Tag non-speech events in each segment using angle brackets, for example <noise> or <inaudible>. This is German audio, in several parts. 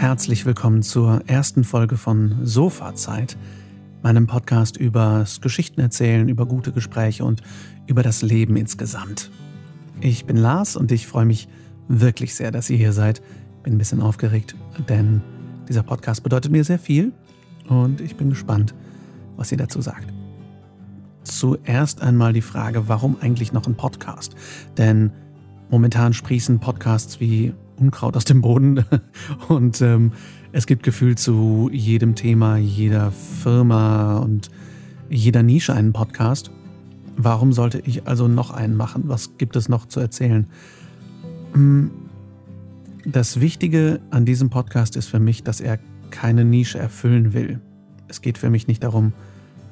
Herzlich willkommen zur ersten Folge von Sofazeit, meinem Podcast über Geschichten erzählen, über gute Gespräche und über das Leben insgesamt. Ich bin Lars und ich freue mich wirklich sehr, dass ihr hier seid. Bin ein bisschen aufgeregt, denn dieser Podcast bedeutet mir sehr viel und ich bin gespannt, was ihr dazu sagt. Zuerst einmal die Frage, warum eigentlich noch ein Podcast? Denn momentan sprießen Podcasts wie Unkraut aus dem Boden <laughs> und ähm, es gibt gefühlt zu jedem Thema, jeder Firma und jeder Nische einen Podcast. Warum sollte ich also noch einen machen? Was gibt es noch zu erzählen? Hm, das Wichtige an diesem Podcast ist für mich, dass er keine Nische erfüllen will. Es geht für mich nicht darum,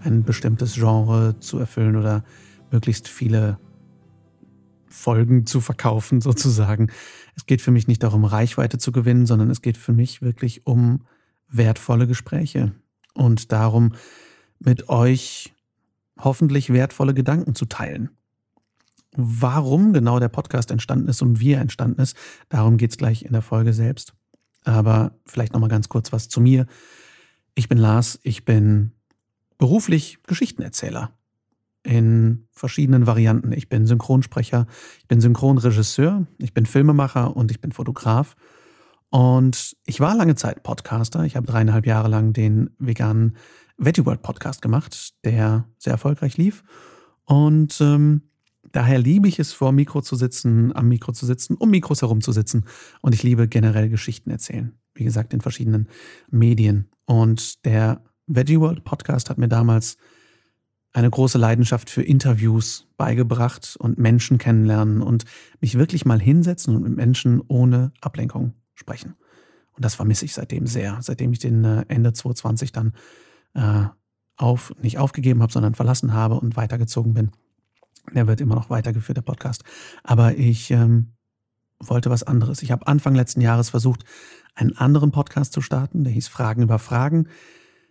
ein bestimmtes Genre zu erfüllen oder möglichst viele Folgen zu verkaufen, <laughs> sozusagen. Es geht für mich nicht darum, Reichweite zu gewinnen, sondern es geht für mich wirklich um wertvolle Gespräche und darum, mit euch hoffentlich wertvolle Gedanken zu teilen. Warum genau der Podcast entstanden ist und wie er entstanden ist, darum geht es gleich in der Folge selbst. Aber vielleicht nochmal ganz kurz was zu mir. Ich bin Lars, ich bin beruflich Geschichtenerzähler in verschiedenen Varianten. Ich bin Synchronsprecher, ich bin Synchronregisseur, ich bin Filmemacher und ich bin Fotograf. Und ich war lange Zeit Podcaster. Ich habe dreieinhalb Jahre lang den veganen Veggie World Podcast gemacht, der sehr erfolgreich lief. Und ähm, daher liebe ich es, vor Mikro zu sitzen, am Mikro zu sitzen, um Mikros herum zu sitzen. Und ich liebe generell Geschichten erzählen. Wie gesagt, in verschiedenen Medien. Und der Veggie World Podcast hat mir damals eine große Leidenschaft für Interviews beigebracht und Menschen kennenlernen und mich wirklich mal hinsetzen und mit Menschen ohne Ablenkung sprechen. Und das vermisse ich seitdem sehr, seitdem ich den äh, Ende 2020 dann äh, auf, nicht aufgegeben habe, sondern verlassen habe und weitergezogen bin. Der wird immer noch weitergeführt, der Podcast. Aber ich ähm, wollte was anderes. Ich habe Anfang letzten Jahres versucht, einen anderen Podcast zu starten, der hieß Fragen über Fragen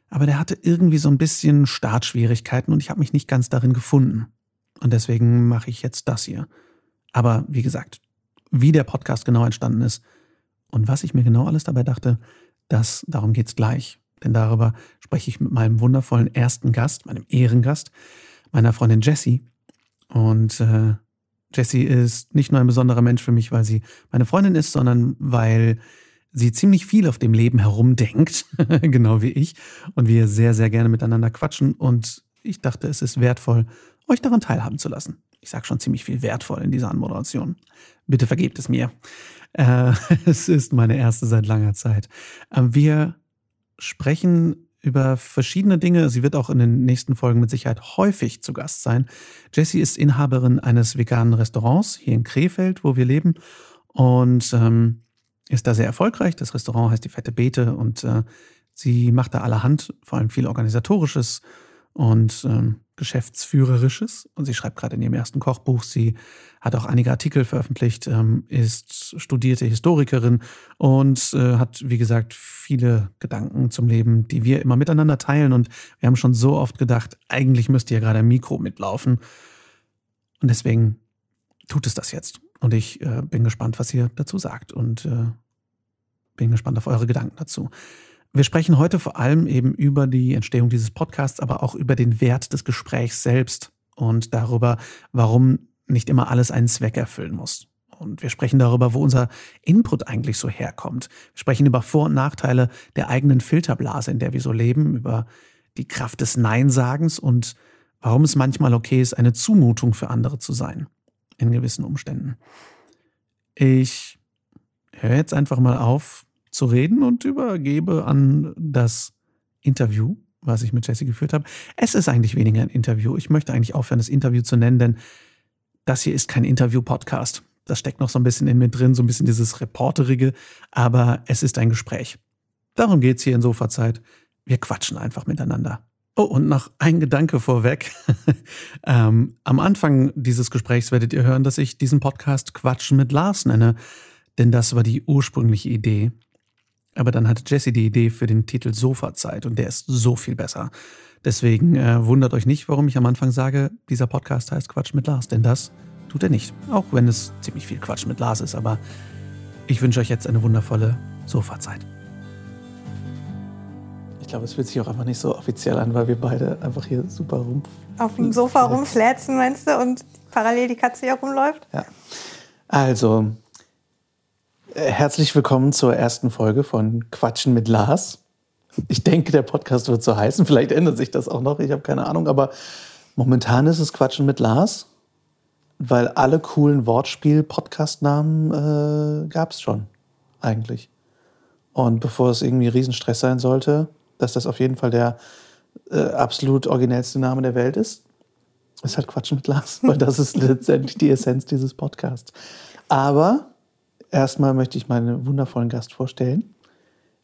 aber der hatte irgendwie so ein bisschen Startschwierigkeiten und ich habe mich nicht ganz darin gefunden. Und deswegen mache ich jetzt das hier. Aber wie gesagt, wie der Podcast genau entstanden ist und was ich mir genau alles dabei dachte, das, darum geht's gleich. Denn darüber spreche ich mit meinem wundervollen ersten Gast, meinem Ehrengast, meiner Freundin Jessie. Und äh, Jessie ist nicht nur ein besonderer Mensch für mich, weil sie meine Freundin ist, sondern weil sie ziemlich viel auf dem Leben herumdenkt, <laughs> genau wie ich, und wir sehr, sehr gerne miteinander quatschen. Und ich dachte, es ist wertvoll, euch daran teilhaben zu lassen. Ich sage schon ziemlich viel wertvoll in dieser Anmoderation. Bitte vergebt es mir. Äh, <laughs> es ist meine erste seit langer Zeit. Äh, wir sprechen über verschiedene Dinge. Sie wird auch in den nächsten Folgen mit Sicherheit häufig zu Gast sein. Jessie ist Inhaberin eines veganen Restaurants hier in Krefeld, wo wir leben. Und ähm, ist da sehr erfolgreich. Das Restaurant heißt die Fette Beete und äh, sie macht da allerhand, vor allem viel organisatorisches und ähm, geschäftsführerisches. Und sie schreibt gerade in ihrem ersten Kochbuch. Sie hat auch einige Artikel veröffentlicht, ähm, ist studierte Historikerin und äh, hat, wie gesagt, viele Gedanken zum Leben, die wir immer miteinander teilen. Und wir haben schon so oft gedacht, eigentlich müsste ja gerade ein Mikro mitlaufen. Und deswegen tut es das jetzt. Und ich äh, bin gespannt, was ihr dazu sagt und äh, bin gespannt auf eure Gedanken dazu. Wir sprechen heute vor allem eben über die Entstehung dieses Podcasts, aber auch über den Wert des Gesprächs selbst und darüber, warum nicht immer alles einen Zweck erfüllen muss. Und wir sprechen darüber, wo unser Input eigentlich so herkommt. Wir sprechen über Vor- und Nachteile der eigenen Filterblase, in der wir so leben, über die Kraft des Neinsagens und warum es manchmal okay ist, eine Zumutung für andere zu sein in gewissen Umständen. Ich höre jetzt einfach mal auf zu reden und übergebe an das Interview, was ich mit Jesse geführt habe. Es ist eigentlich weniger ein Interview. Ich möchte eigentlich aufhören, das Interview zu nennen, denn das hier ist kein Interview-Podcast. Das steckt noch so ein bisschen in mir drin, so ein bisschen dieses Reporterige, aber es ist ein Gespräch. Darum geht es hier in Sofazeit. Wir quatschen einfach miteinander. Oh, und noch ein Gedanke vorweg. <laughs> ähm, am Anfang dieses Gesprächs werdet ihr hören, dass ich diesen Podcast Quatschen mit Lars nenne, denn das war die ursprüngliche Idee. Aber dann hatte Jesse die Idee für den Titel Sofazeit und der ist so viel besser. Deswegen äh, wundert euch nicht, warum ich am Anfang sage, dieser Podcast heißt Quatsch mit Lars, denn das tut er nicht. Auch wenn es ziemlich viel Quatsch mit Lars ist, aber ich wünsche euch jetzt eine wundervolle Sofazeit. Ich glaube, es fühlt sich auch einfach nicht so offiziell an, weil wir beide einfach hier super rum. Auf dem Sofa rumflätzen, meinst du? Und parallel die Katze hier rumläuft? Ja. Also, äh, herzlich willkommen zur ersten Folge von Quatschen mit Lars. Ich denke, der Podcast wird so heißen. Vielleicht ändert sich das auch noch. Ich habe keine Ahnung. Aber momentan ist es Quatschen mit Lars, weil alle coolen Wortspiel-Podcast-Namen äh, gab es schon eigentlich. Und bevor es irgendwie Riesenstress sein sollte, dass das auf jeden Fall der äh, absolut originellste Name der Welt ist, ist halt Quatschen mit Lars, <laughs> weil das ist letztendlich die Essenz dieses Podcasts. Aber erstmal möchte ich meinen wundervollen Gast vorstellen,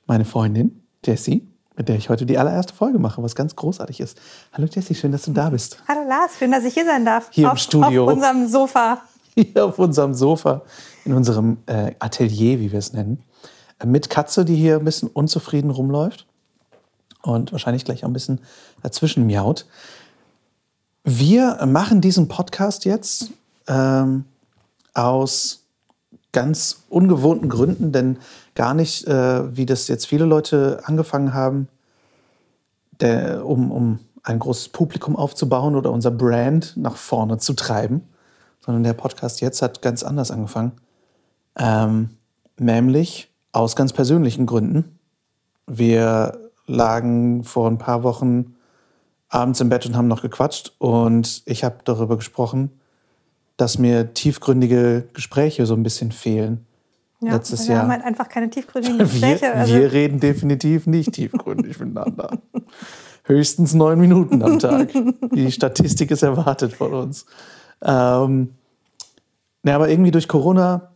meine Freundin Jessie, mit der ich heute die allererste Folge mache, was ganz großartig ist. Hallo Jessie, schön, dass du da bist. Hallo Lars, schön, dass ich hier sein darf. Hier auf, im Studio. Auf unserem Sofa. <laughs> Hier auf unserem Sofa, in unserem äh, Atelier, wie wir es nennen. Äh, mit Katze, die hier ein bisschen unzufrieden rumläuft und wahrscheinlich gleich auch ein bisschen dazwischen miaut. Wir machen diesen Podcast jetzt ähm, aus ganz ungewohnten Gründen, denn gar nicht, äh, wie das jetzt viele Leute angefangen haben, der, um, um ein großes Publikum aufzubauen oder unser Brand nach vorne zu treiben, sondern der Podcast jetzt hat ganz anders angefangen. Ähm, nämlich aus ganz persönlichen Gründen. Wir lagen vor ein paar Wochen abends im Bett und haben noch gequatscht und ich habe darüber gesprochen, dass mir tiefgründige Gespräche so ein bisschen fehlen. Ja, Letztes wir Jahr. haben halt einfach keine tiefgründigen Gespräche. Wir, also, wir reden definitiv nicht tiefgründig miteinander. <laughs> Höchstens neun Minuten am Tag. Die Statistik ist erwartet von uns. Ähm, na, aber irgendwie durch Corona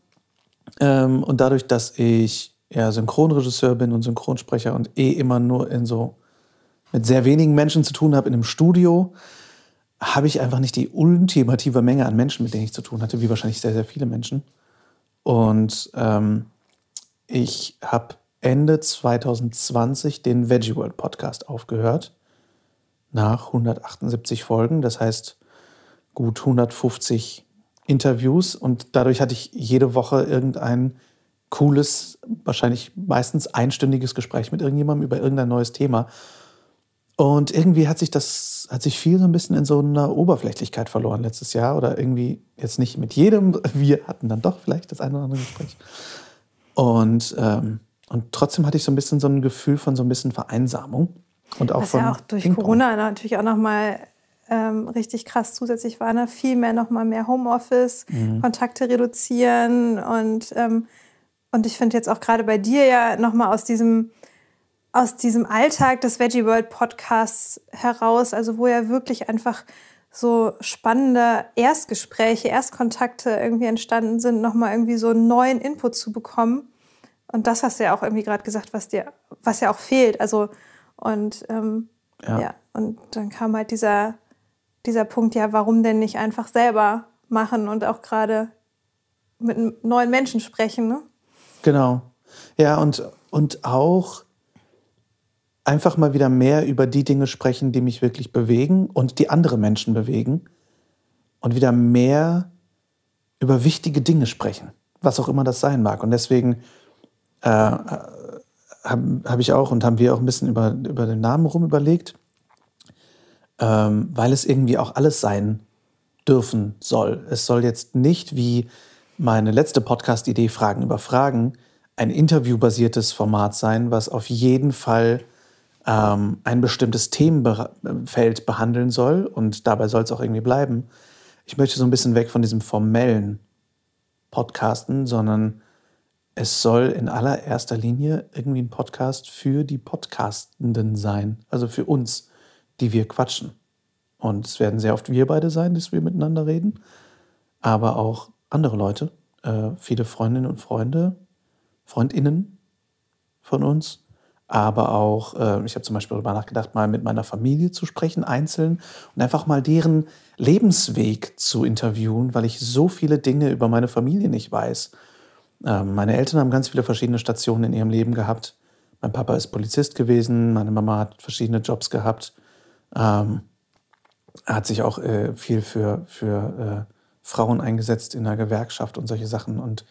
ähm, und dadurch, dass ich ja Synchronregisseur bin und Synchronsprecher und eh immer nur in so mit sehr wenigen Menschen zu tun habe in einem Studio, habe ich einfach nicht die ultimative Menge an Menschen, mit denen ich zu tun hatte, wie wahrscheinlich sehr, sehr viele Menschen. Und ähm, ich habe Ende 2020 den Veggie World Podcast aufgehört. Nach 178 Folgen, das heißt gut 150 Interviews. Und dadurch hatte ich jede Woche irgendein cooles, wahrscheinlich meistens einstündiges Gespräch mit irgendjemandem über irgendein neues Thema. Und irgendwie hat sich das, hat sich viel so ein bisschen in so einer Oberflächlichkeit verloren letztes Jahr oder irgendwie jetzt nicht mit jedem. <laughs> Wir hatten dann doch vielleicht das eine oder andere Gespräch. Und, ähm, und trotzdem hatte ich so ein bisschen so ein Gefühl von so ein bisschen Vereinsamung. Und auch was von ja auch durch. Corona natürlich auch nochmal ähm, richtig krass zusätzlich war. Ne? Viel mehr nochmal mehr Homeoffice, Mhm. Kontakte reduzieren und, ähm, und ich finde jetzt auch gerade bei dir ja nochmal aus diesem aus diesem Alltag des Veggie World Podcasts heraus, also wo ja wirklich einfach so spannende Erstgespräche, Erstkontakte irgendwie entstanden sind, nochmal irgendwie so einen neuen Input zu bekommen. Und das hast du ja auch irgendwie gerade gesagt, was dir, was ja auch fehlt. Also und ähm, Ja. ja. und dann kam halt dieser, dieser Punkt, ja, warum denn nicht einfach selber machen und auch gerade mit einem neuen Menschen sprechen, ne? Genau. Ja, und, und auch einfach mal wieder mehr über die Dinge sprechen, die mich wirklich bewegen und die andere Menschen bewegen. Und wieder mehr über wichtige Dinge sprechen, was auch immer das sein mag. Und deswegen äh, habe hab ich auch und haben wir auch ein bisschen über, über den Namen rum überlegt, ähm, weil es irgendwie auch alles sein dürfen soll. Es soll jetzt nicht wie meine letzte Podcast-Idee Fragen über Fragen ein interviewbasiertes Format sein, was auf jeden Fall ähm, ein bestimmtes Themenfeld behandeln soll und dabei soll es auch irgendwie bleiben. Ich möchte so ein bisschen weg von diesem formellen Podcasten, sondern es soll in allererster Linie irgendwie ein Podcast für die Podcastenden sein, also für uns, die wir quatschen. Und es werden sehr oft wir beide sein, dass wir miteinander reden, aber auch andere Leute, äh, viele Freundinnen und Freunde, Freundinnen von uns, aber auch, äh, ich habe zum Beispiel darüber nachgedacht, mal mit meiner Familie zu sprechen, einzeln und einfach mal deren Lebensweg zu interviewen, weil ich so viele Dinge über meine Familie nicht weiß. Ähm, meine Eltern haben ganz viele verschiedene Stationen in ihrem Leben gehabt. Mein Papa ist Polizist gewesen, meine Mama hat verschiedene Jobs gehabt. Ähm, hat sich auch äh, viel für, für äh, Frauen eingesetzt in der Gewerkschaft und solche Sachen. Und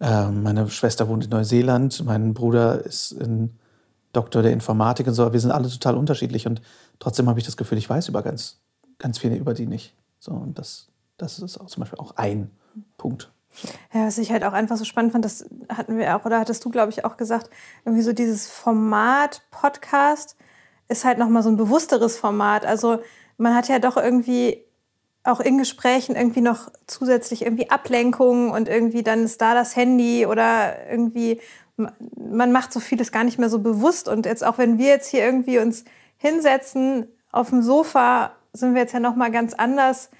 äh, meine Schwester wohnt in Neuseeland, mein Bruder ist in Doktor der Informatik und so. Wir sind alle total unterschiedlich und trotzdem habe ich das Gefühl, ich weiß über ganz, ganz viele über die nicht. So, und das, das ist auch zum Beispiel auch ein Punkt. Ja, was ich halt auch einfach so spannend fand, das hatten wir auch, oder hattest du, glaube ich, auch gesagt, irgendwie so dieses Format Podcast ist halt nochmal so ein bewussteres Format. Also man hat ja doch irgendwie auch in Gesprächen irgendwie noch zusätzlich irgendwie Ablenkungen und irgendwie dann ist da das Handy oder irgendwie man macht so vieles gar nicht mehr so bewusst und jetzt auch wenn wir jetzt hier irgendwie uns hinsetzen auf dem Sofa, sind wir jetzt ja noch mal ganz anders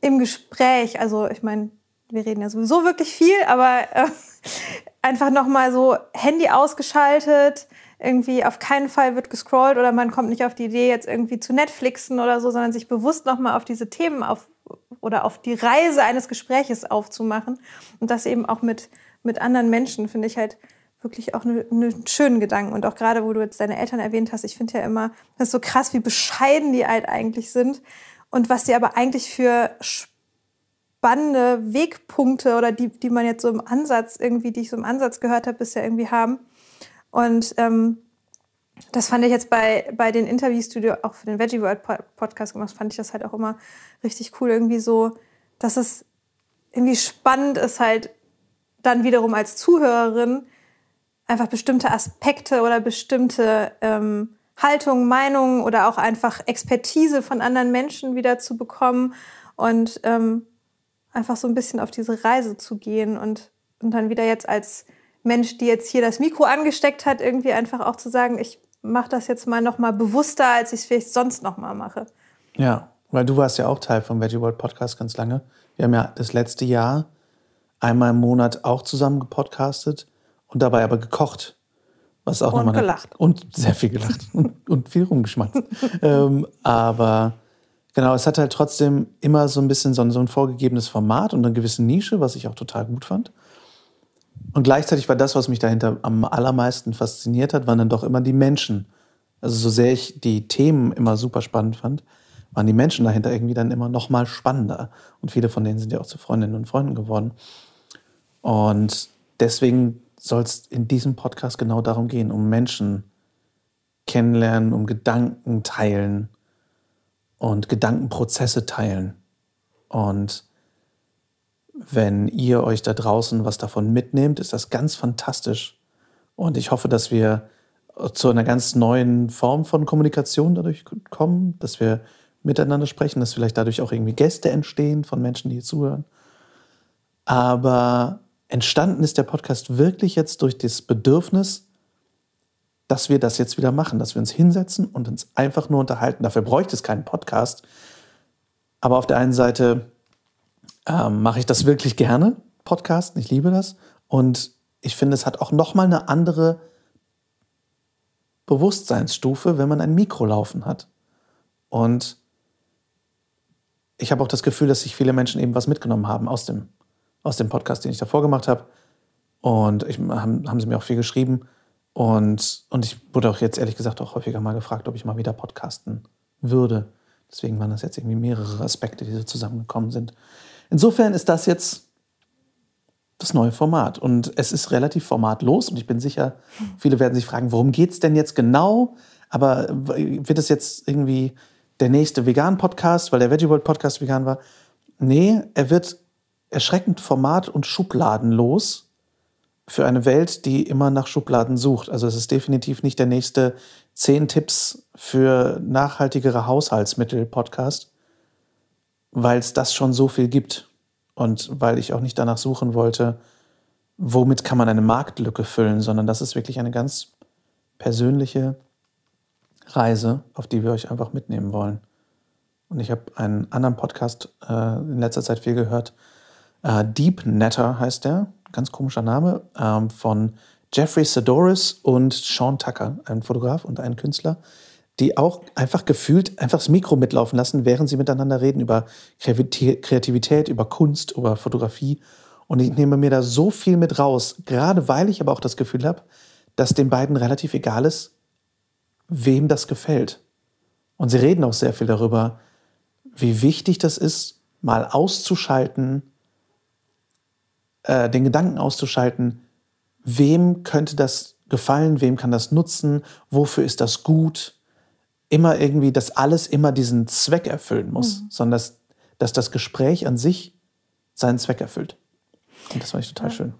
im Gespräch. Also ich meine, wir reden ja sowieso wirklich viel, aber äh, <laughs> einfach noch mal so Handy ausgeschaltet, irgendwie auf keinen Fall wird gescrollt oder man kommt nicht auf die Idee, jetzt irgendwie zu Netflixen oder so, sondern sich bewusst nochmal auf diese Themen auf oder auf die Reise eines Gespräches aufzumachen. Und das eben auch mit, mit anderen Menschen, finde ich halt wirklich auch einen ne schönen Gedanken. Und auch gerade, wo du jetzt deine Eltern erwähnt hast, ich finde ja immer, das ist so krass, wie bescheiden die halt eigentlich sind und was sie aber eigentlich für spannende Wegpunkte oder die, die man jetzt so im Ansatz irgendwie, die ich so im Ansatz gehört habe, bisher irgendwie haben. Und ähm, das fand ich jetzt bei, bei den du auch für den Veggie World Podcast gemacht fand ich das halt auch immer richtig cool. Irgendwie so, dass es irgendwie spannend ist, halt dann wiederum als Zuhörerin einfach bestimmte Aspekte oder bestimmte ähm, Haltungen, Meinungen oder auch einfach Expertise von anderen Menschen wieder zu bekommen und ähm, einfach so ein bisschen auf diese Reise zu gehen und, und dann wieder jetzt als Mensch, die jetzt hier das Mikro angesteckt hat, irgendwie einfach auch zu sagen, ich mache das jetzt mal noch mal bewusster, als ich es vielleicht sonst noch mal mache. Ja, weil du warst ja auch Teil vom Veggie World Podcast ganz lange. Wir haben ja das letzte Jahr einmal im Monat auch zusammen gepodcastet und dabei aber gekocht. Was auch und gelacht. Und sehr viel gelacht <laughs> und, und viel rumgeschmatzt. <laughs> ähm, aber genau, es hat halt trotzdem immer so ein bisschen so ein, so ein vorgegebenes Format und eine gewisse Nische, was ich auch total gut fand. Und gleichzeitig war das, was mich dahinter am allermeisten fasziniert hat, waren dann doch immer die Menschen. Also so sehr ich die Themen immer super spannend fand, waren die Menschen dahinter irgendwie dann immer noch mal spannender. Und viele von denen sind ja auch zu Freundinnen und Freunden geworden. Und deswegen soll es in diesem Podcast genau darum gehen, um Menschen kennenlernen, um Gedanken teilen und Gedankenprozesse teilen. Und wenn ihr euch da draußen was davon mitnehmt, ist das ganz fantastisch. Und ich hoffe, dass wir zu einer ganz neuen Form von Kommunikation dadurch kommen, dass wir miteinander sprechen, dass vielleicht dadurch auch irgendwie Gäste entstehen von Menschen, die hier zuhören. Aber entstanden ist der Podcast wirklich jetzt durch das Bedürfnis, dass wir das jetzt wieder machen, dass wir uns hinsetzen und uns einfach nur unterhalten. Dafür bräuchte es keinen Podcast. Aber auf der einen Seite ähm, mache ich das wirklich gerne, Podcast. Ich liebe das. Und ich finde, es hat auch nochmal eine andere Bewusstseinsstufe, wenn man ein Mikro laufen hat. Und ich habe auch das Gefühl, dass sich viele Menschen eben was mitgenommen haben aus dem, aus dem Podcast, den ich davor gemacht habe. Und ich, haben, haben sie mir auch viel geschrieben. Und, und ich wurde auch jetzt ehrlich gesagt auch häufiger mal gefragt, ob ich mal wieder podcasten würde. Deswegen waren das jetzt irgendwie mehrere Aspekte, die so zusammengekommen sind. Insofern ist das jetzt das neue Format. Und es ist relativ formatlos und ich bin sicher, viele werden sich fragen, worum geht es denn jetzt genau? Aber wird es jetzt irgendwie der nächste Vegan-Podcast, weil der Veggie World Podcast vegan war? Nee, er wird erschreckend format- und schubladenlos für eine Welt, die immer nach Schubladen sucht. Also es ist definitiv nicht der nächste 10 Tipps für nachhaltigere Haushaltsmittel-Podcast, weil es das schon so viel gibt und weil ich auch nicht danach suchen wollte, womit kann man eine Marktlücke füllen, sondern das ist wirklich eine ganz persönliche Reise, auf die wir euch einfach mitnehmen wollen. Und ich habe einen anderen Podcast äh, in letzter Zeit viel gehört. Äh, Deep Netter heißt der, ganz komischer Name, ähm, von Jeffrey Sadoris und Sean Tucker, ein Fotograf und ein Künstler die auch einfach gefühlt einfach das Mikro mitlaufen lassen, während sie miteinander reden über Kreativität, über Kunst, über Fotografie. Und ich nehme mir da so viel mit raus, gerade weil ich aber auch das Gefühl habe, dass den beiden relativ egal ist, wem das gefällt. Und sie reden auch sehr viel darüber, wie wichtig das ist, mal auszuschalten, äh, den Gedanken auszuschalten, wem könnte das gefallen, wem kann das nutzen, wofür ist das gut. Immer irgendwie, dass alles immer diesen Zweck erfüllen muss, mhm. sondern dass, dass das Gespräch an sich seinen Zweck erfüllt. Und das fand ich total ja. schön.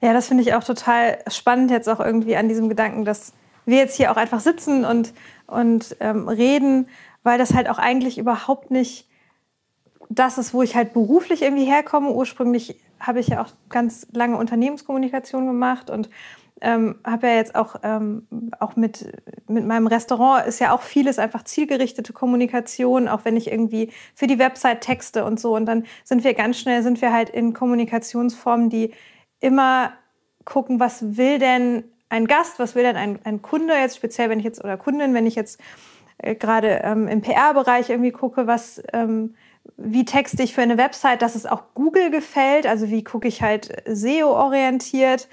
Ja, das finde ich auch total spannend jetzt auch irgendwie an diesem Gedanken, dass wir jetzt hier auch einfach sitzen und, und ähm, reden, weil das halt auch eigentlich überhaupt nicht das ist, wo ich halt beruflich irgendwie herkomme. Ursprünglich habe ich ja auch ganz lange Unternehmenskommunikation gemacht und ähm, habe ja jetzt auch, ähm, auch mit, mit meinem Restaurant ist ja auch vieles einfach zielgerichtete Kommunikation, auch wenn ich irgendwie für die Website texte und so. Und dann sind wir ganz schnell, sind wir halt in Kommunikationsformen, die immer gucken, was will denn ein Gast, was will denn ein, ein Kunde jetzt, speziell wenn ich jetzt, oder Kundin, wenn ich jetzt äh, gerade ähm, im PR-Bereich irgendwie gucke, was, ähm, wie texte ich für eine Website, dass es auch Google gefällt, also wie gucke ich halt SEO-orientiert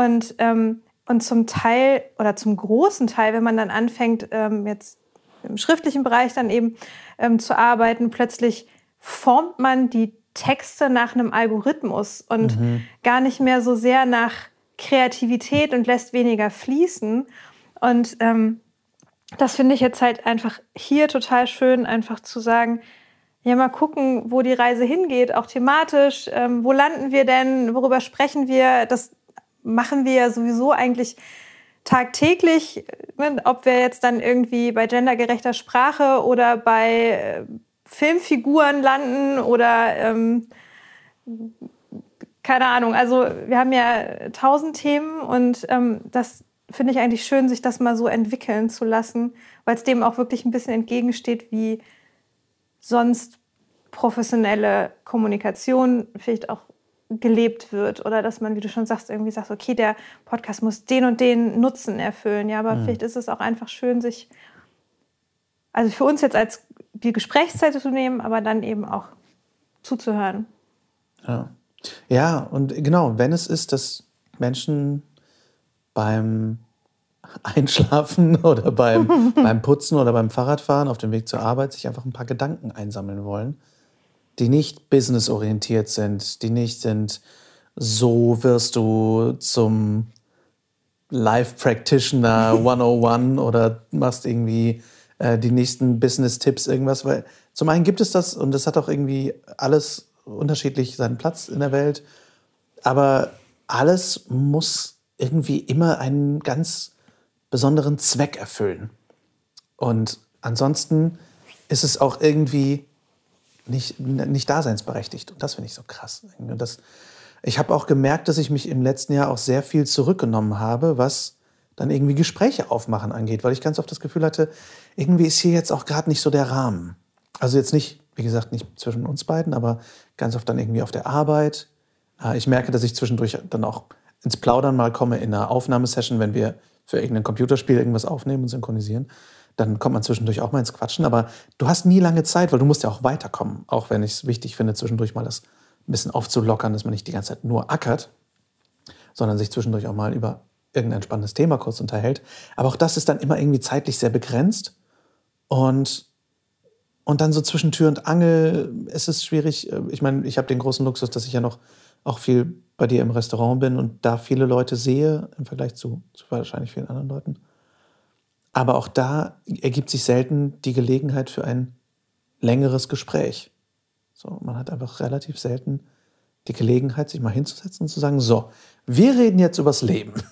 und, ähm, und zum Teil oder zum großen Teil, wenn man dann anfängt, ähm, jetzt im schriftlichen Bereich dann eben ähm, zu arbeiten, plötzlich formt man die Texte nach einem Algorithmus und mhm. gar nicht mehr so sehr nach Kreativität und lässt weniger fließen. Und ähm, das finde ich jetzt halt einfach hier total schön, einfach zu sagen, ja, mal gucken, wo die Reise hingeht, auch thematisch. Ähm, wo landen wir denn? Worüber sprechen wir? Das machen wir ja sowieso eigentlich tagtäglich. Ne? Ob wir jetzt dann irgendwie bei gendergerechter Sprache oder bei äh, Filmfiguren landen oder ähm, keine Ahnung. Also wir haben ja tausend Themen und ähm, das finde ich eigentlich schön, sich das mal so entwickeln zu lassen, weil es dem auch wirklich ein bisschen entgegensteht, wie sonst professionelle Kommunikation vielleicht auch gelebt wird oder dass man, wie du schon sagst, irgendwie sagt, okay, der Podcast muss den und den Nutzen erfüllen. Ja, aber mhm. vielleicht ist es auch einfach schön, sich, also für uns jetzt als die Gesprächszeit zu nehmen, aber dann eben auch zuzuhören. Ja. Ja, und genau, wenn es ist, dass Menschen beim Einschlafen <laughs> oder beim, <laughs> beim Putzen oder beim Fahrradfahren auf dem Weg zur Arbeit sich einfach ein paar Gedanken einsammeln wollen, die nicht businessorientiert sind, die nicht sind, so wirst du zum Life Practitioner <laughs> 101 oder machst irgendwie äh, die nächsten Business-Tipps, irgendwas. Weil zum einen gibt es das und das hat auch irgendwie alles unterschiedlich seinen Platz in der Welt. Aber alles muss irgendwie immer einen ganz besonderen Zweck erfüllen. Und ansonsten ist es auch irgendwie nicht, nicht daseinsberechtigt. Und das finde ich so krass. Das, ich habe auch gemerkt, dass ich mich im letzten Jahr auch sehr viel zurückgenommen habe, was dann irgendwie Gespräche aufmachen angeht, weil ich ganz oft das Gefühl hatte, irgendwie ist hier jetzt auch gerade nicht so der Rahmen. Also jetzt nicht, wie gesagt, nicht zwischen uns beiden, aber ganz oft dann irgendwie auf der Arbeit. Äh, ich merke, dass ich zwischendurch dann auch ins Plaudern mal komme in einer Aufnahmesession, wenn wir für irgendein Computerspiel irgendwas aufnehmen und synchronisieren. Dann kommt man zwischendurch auch mal ins Quatschen. Aber du hast nie lange Zeit, weil du musst ja auch weiterkommen. Auch wenn ich es wichtig finde, zwischendurch mal das ein bisschen aufzulockern, dass man nicht die ganze Zeit nur ackert, sondern sich zwischendurch auch mal über irgendein spannendes Thema kurz unterhält. Aber auch das ist dann immer irgendwie zeitlich sehr begrenzt. Und und dann so zwischen Tür und Angel ist es schwierig. Äh, ich meine, ich habe den großen Luxus, dass ich ja noch auch viel bei dir im Restaurant bin und da viele Leute sehe im Vergleich zu, zu wahrscheinlich vielen anderen Leuten. Aber auch da ergibt sich selten die Gelegenheit für ein längeres Gespräch. So, man hat einfach relativ selten die Gelegenheit, sich mal hinzusetzen und zu sagen, so, wir reden jetzt übers Leben. <laughs>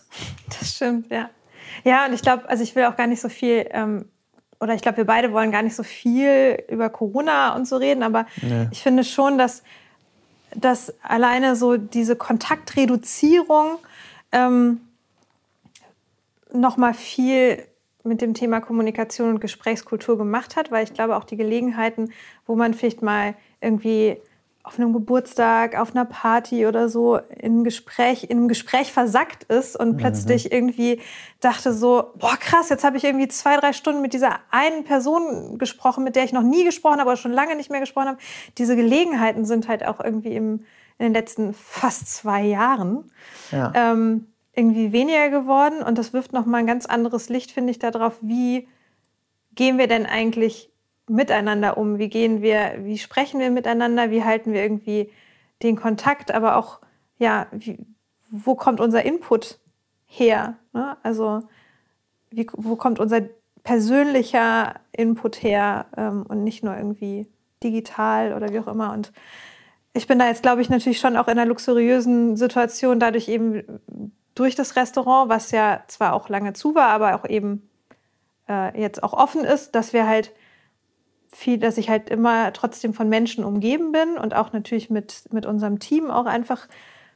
Das stimmt, ja. Ja, und ich glaube, also ich will auch gar nicht so viel ähm, oder ich glaube, wir beide wollen gar nicht so viel über Corona und so reden, aber nee. ich finde schon, dass, dass alleine so diese Kontaktreduzierung ähm, nochmal viel mit dem Thema Kommunikation und Gesprächskultur gemacht hat, weil ich glaube auch die Gelegenheiten, wo man vielleicht mal irgendwie auf einem Geburtstag, auf einer Party oder so in, Gespräch, in einem Gespräch versackt ist und mhm. plötzlich irgendwie dachte so, boah krass, jetzt habe ich irgendwie zwei, drei Stunden mit dieser einen Person gesprochen, mit der ich noch nie gesprochen habe oder schon lange nicht mehr gesprochen habe. Diese Gelegenheiten sind halt auch irgendwie im, in den letzten fast zwei Jahren ja. ähm, irgendwie weniger geworden und das wirft nochmal ein ganz anderes Licht, finde ich, darauf, wie gehen wir denn eigentlich miteinander um? Wie gehen wir, wie sprechen wir miteinander? Wie halten wir irgendwie den Kontakt? Aber auch, ja, wie, wo kommt unser Input her? Ne? Also wie, wo kommt unser persönlicher Input her ähm, und nicht nur irgendwie digital oder wie auch immer. Und ich bin da jetzt, glaube ich, natürlich schon auch in einer luxuriösen Situation, dadurch eben durch das Restaurant, was ja zwar auch lange zu war, aber auch eben äh, jetzt auch offen ist, dass wir halt viel, dass ich halt immer trotzdem von Menschen umgeben bin und auch natürlich mit, mit unserem Team auch einfach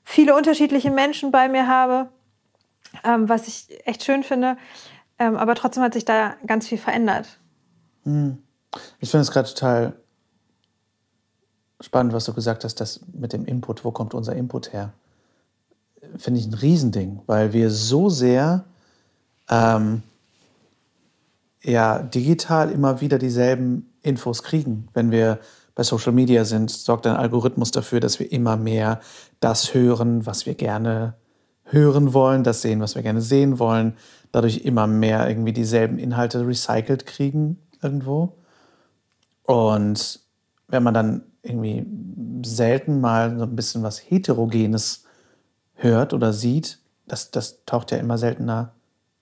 viele unterschiedliche Menschen bei mir habe, ähm, was ich echt schön finde. Ähm, aber trotzdem hat sich da ganz viel verändert. Hm. Ich finde es gerade total spannend, was du gesagt hast, das mit dem Input, wo kommt unser Input her? Finde ich ein Riesending, weil wir so sehr ähm, ja, digital immer wieder dieselben Infos kriegen. Wenn wir bei Social Media sind, sorgt ein Algorithmus dafür, dass wir immer mehr das hören, was wir gerne hören wollen, das sehen, was wir gerne sehen wollen, dadurch immer mehr irgendwie dieselben Inhalte recycelt kriegen irgendwo. Und wenn man dann irgendwie selten mal so ein bisschen was Heterogenes hört oder sieht, das, das taucht ja immer seltener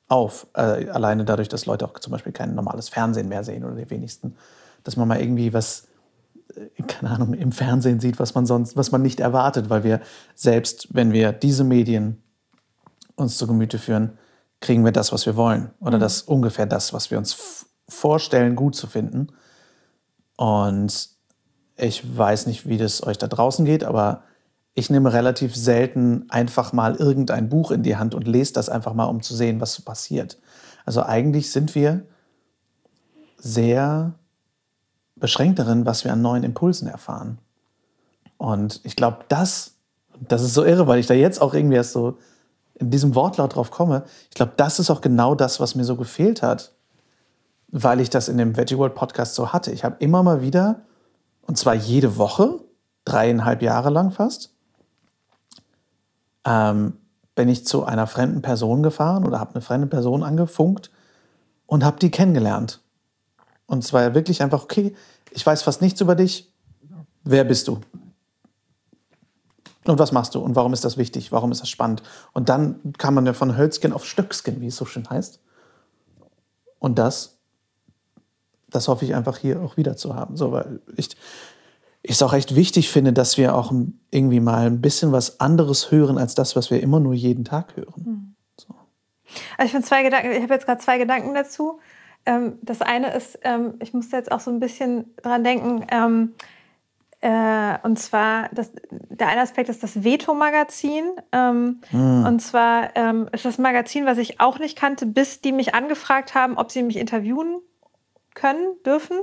auf. Äh, alleine dadurch, dass Leute auch zum Beispiel kein normales Fernsehen mehr sehen oder die wenigsten. Dass man mal irgendwie was, äh, keine Ahnung, im Fernsehen sieht, was man sonst, was man nicht erwartet, weil wir selbst, wenn wir diese Medien uns zu Gemüte führen, kriegen wir das, was wir wollen. Oder mhm. das ungefähr das, was wir uns vorstellen, gut zu finden. Und ich weiß nicht, wie das euch da draußen geht, aber ich nehme relativ selten einfach mal irgendein Buch in die Hand und lese das einfach mal, um zu sehen, was so passiert. Also eigentlich sind wir sehr beschränkt darin, was wir an neuen Impulsen erfahren. Und ich glaube, das, das ist so irre, weil ich da jetzt auch irgendwie erst so in diesem Wortlaut drauf komme. Ich glaube, das ist auch genau das, was mir so gefehlt hat, weil ich das in dem Veggie World Podcast so hatte. Ich habe immer mal wieder und zwar jede Woche, dreieinhalb Jahre lang fast, ähm, bin ich zu einer fremden Person gefahren oder habe eine fremde Person angefunkt und habe die kennengelernt. Und zwar wirklich einfach, okay, ich weiß fast nichts über dich. Wer bist du? Und was machst du? Und warum ist das wichtig? Warum ist das spannend? Und dann kann man ja von Hölzchen auf Stöckskin, wie es so schön heißt. Und das das hoffe ich einfach hier auch wieder zu haben. So, weil ich es auch echt wichtig finde, dass wir auch irgendwie mal ein bisschen was anderes hören als das, was wir immer nur jeden Tag hören. Mhm. So. Also ich finde zwei Gedanken, ich habe jetzt gerade zwei Gedanken dazu. Ähm, das eine ist, ähm, ich musste jetzt auch so ein bisschen dran denken, ähm, äh, und zwar, das, der eine Aspekt ist das Veto-Magazin. Ähm, mm. Und zwar ähm, ist das Magazin, was ich auch nicht kannte, bis die mich angefragt haben, ob sie mich interviewen können, dürfen.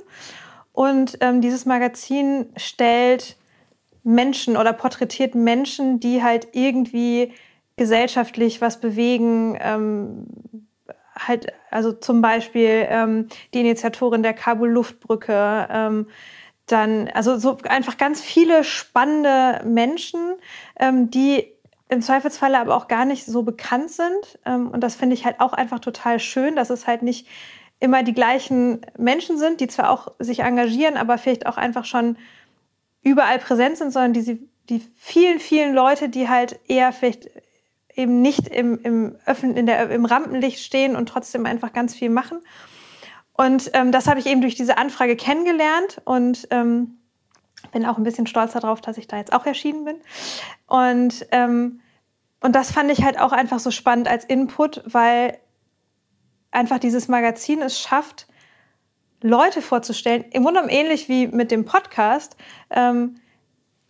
Und ähm, dieses Magazin stellt Menschen oder porträtiert Menschen, die halt irgendwie gesellschaftlich was bewegen. Ähm, halt, also zum Beispiel ähm, die Initiatorin der Kabul-Luftbrücke. Ähm, dann, also so einfach ganz viele spannende Menschen, ähm, die im Zweifelsfalle aber auch gar nicht so bekannt sind. Ähm, und das finde ich halt auch einfach total schön, dass es halt nicht immer die gleichen Menschen sind, die zwar auch sich engagieren, aber vielleicht auch einfach schon überall präsent sind, sondern die, die vielen, vielen Leute, die halt eher vielleicht eben nicht im, im, Öffn in der, im Rampenlicht stehen und trotzdem einfach ganz viel machen. Und ähm, das habe ich eben durch diese Anfrage kennengelernt und ähm, bin auch ein bisschen stolz darauf, dass ich da jetzt auch erschienen bin. Und, ähm, und das fand ich halt auch einfach so spannend als Input, weil einfach dieses Magazin es schafft, Leute vorzustellen, im Grunde genommen ähnlich wie mit dem Podcast, ähm,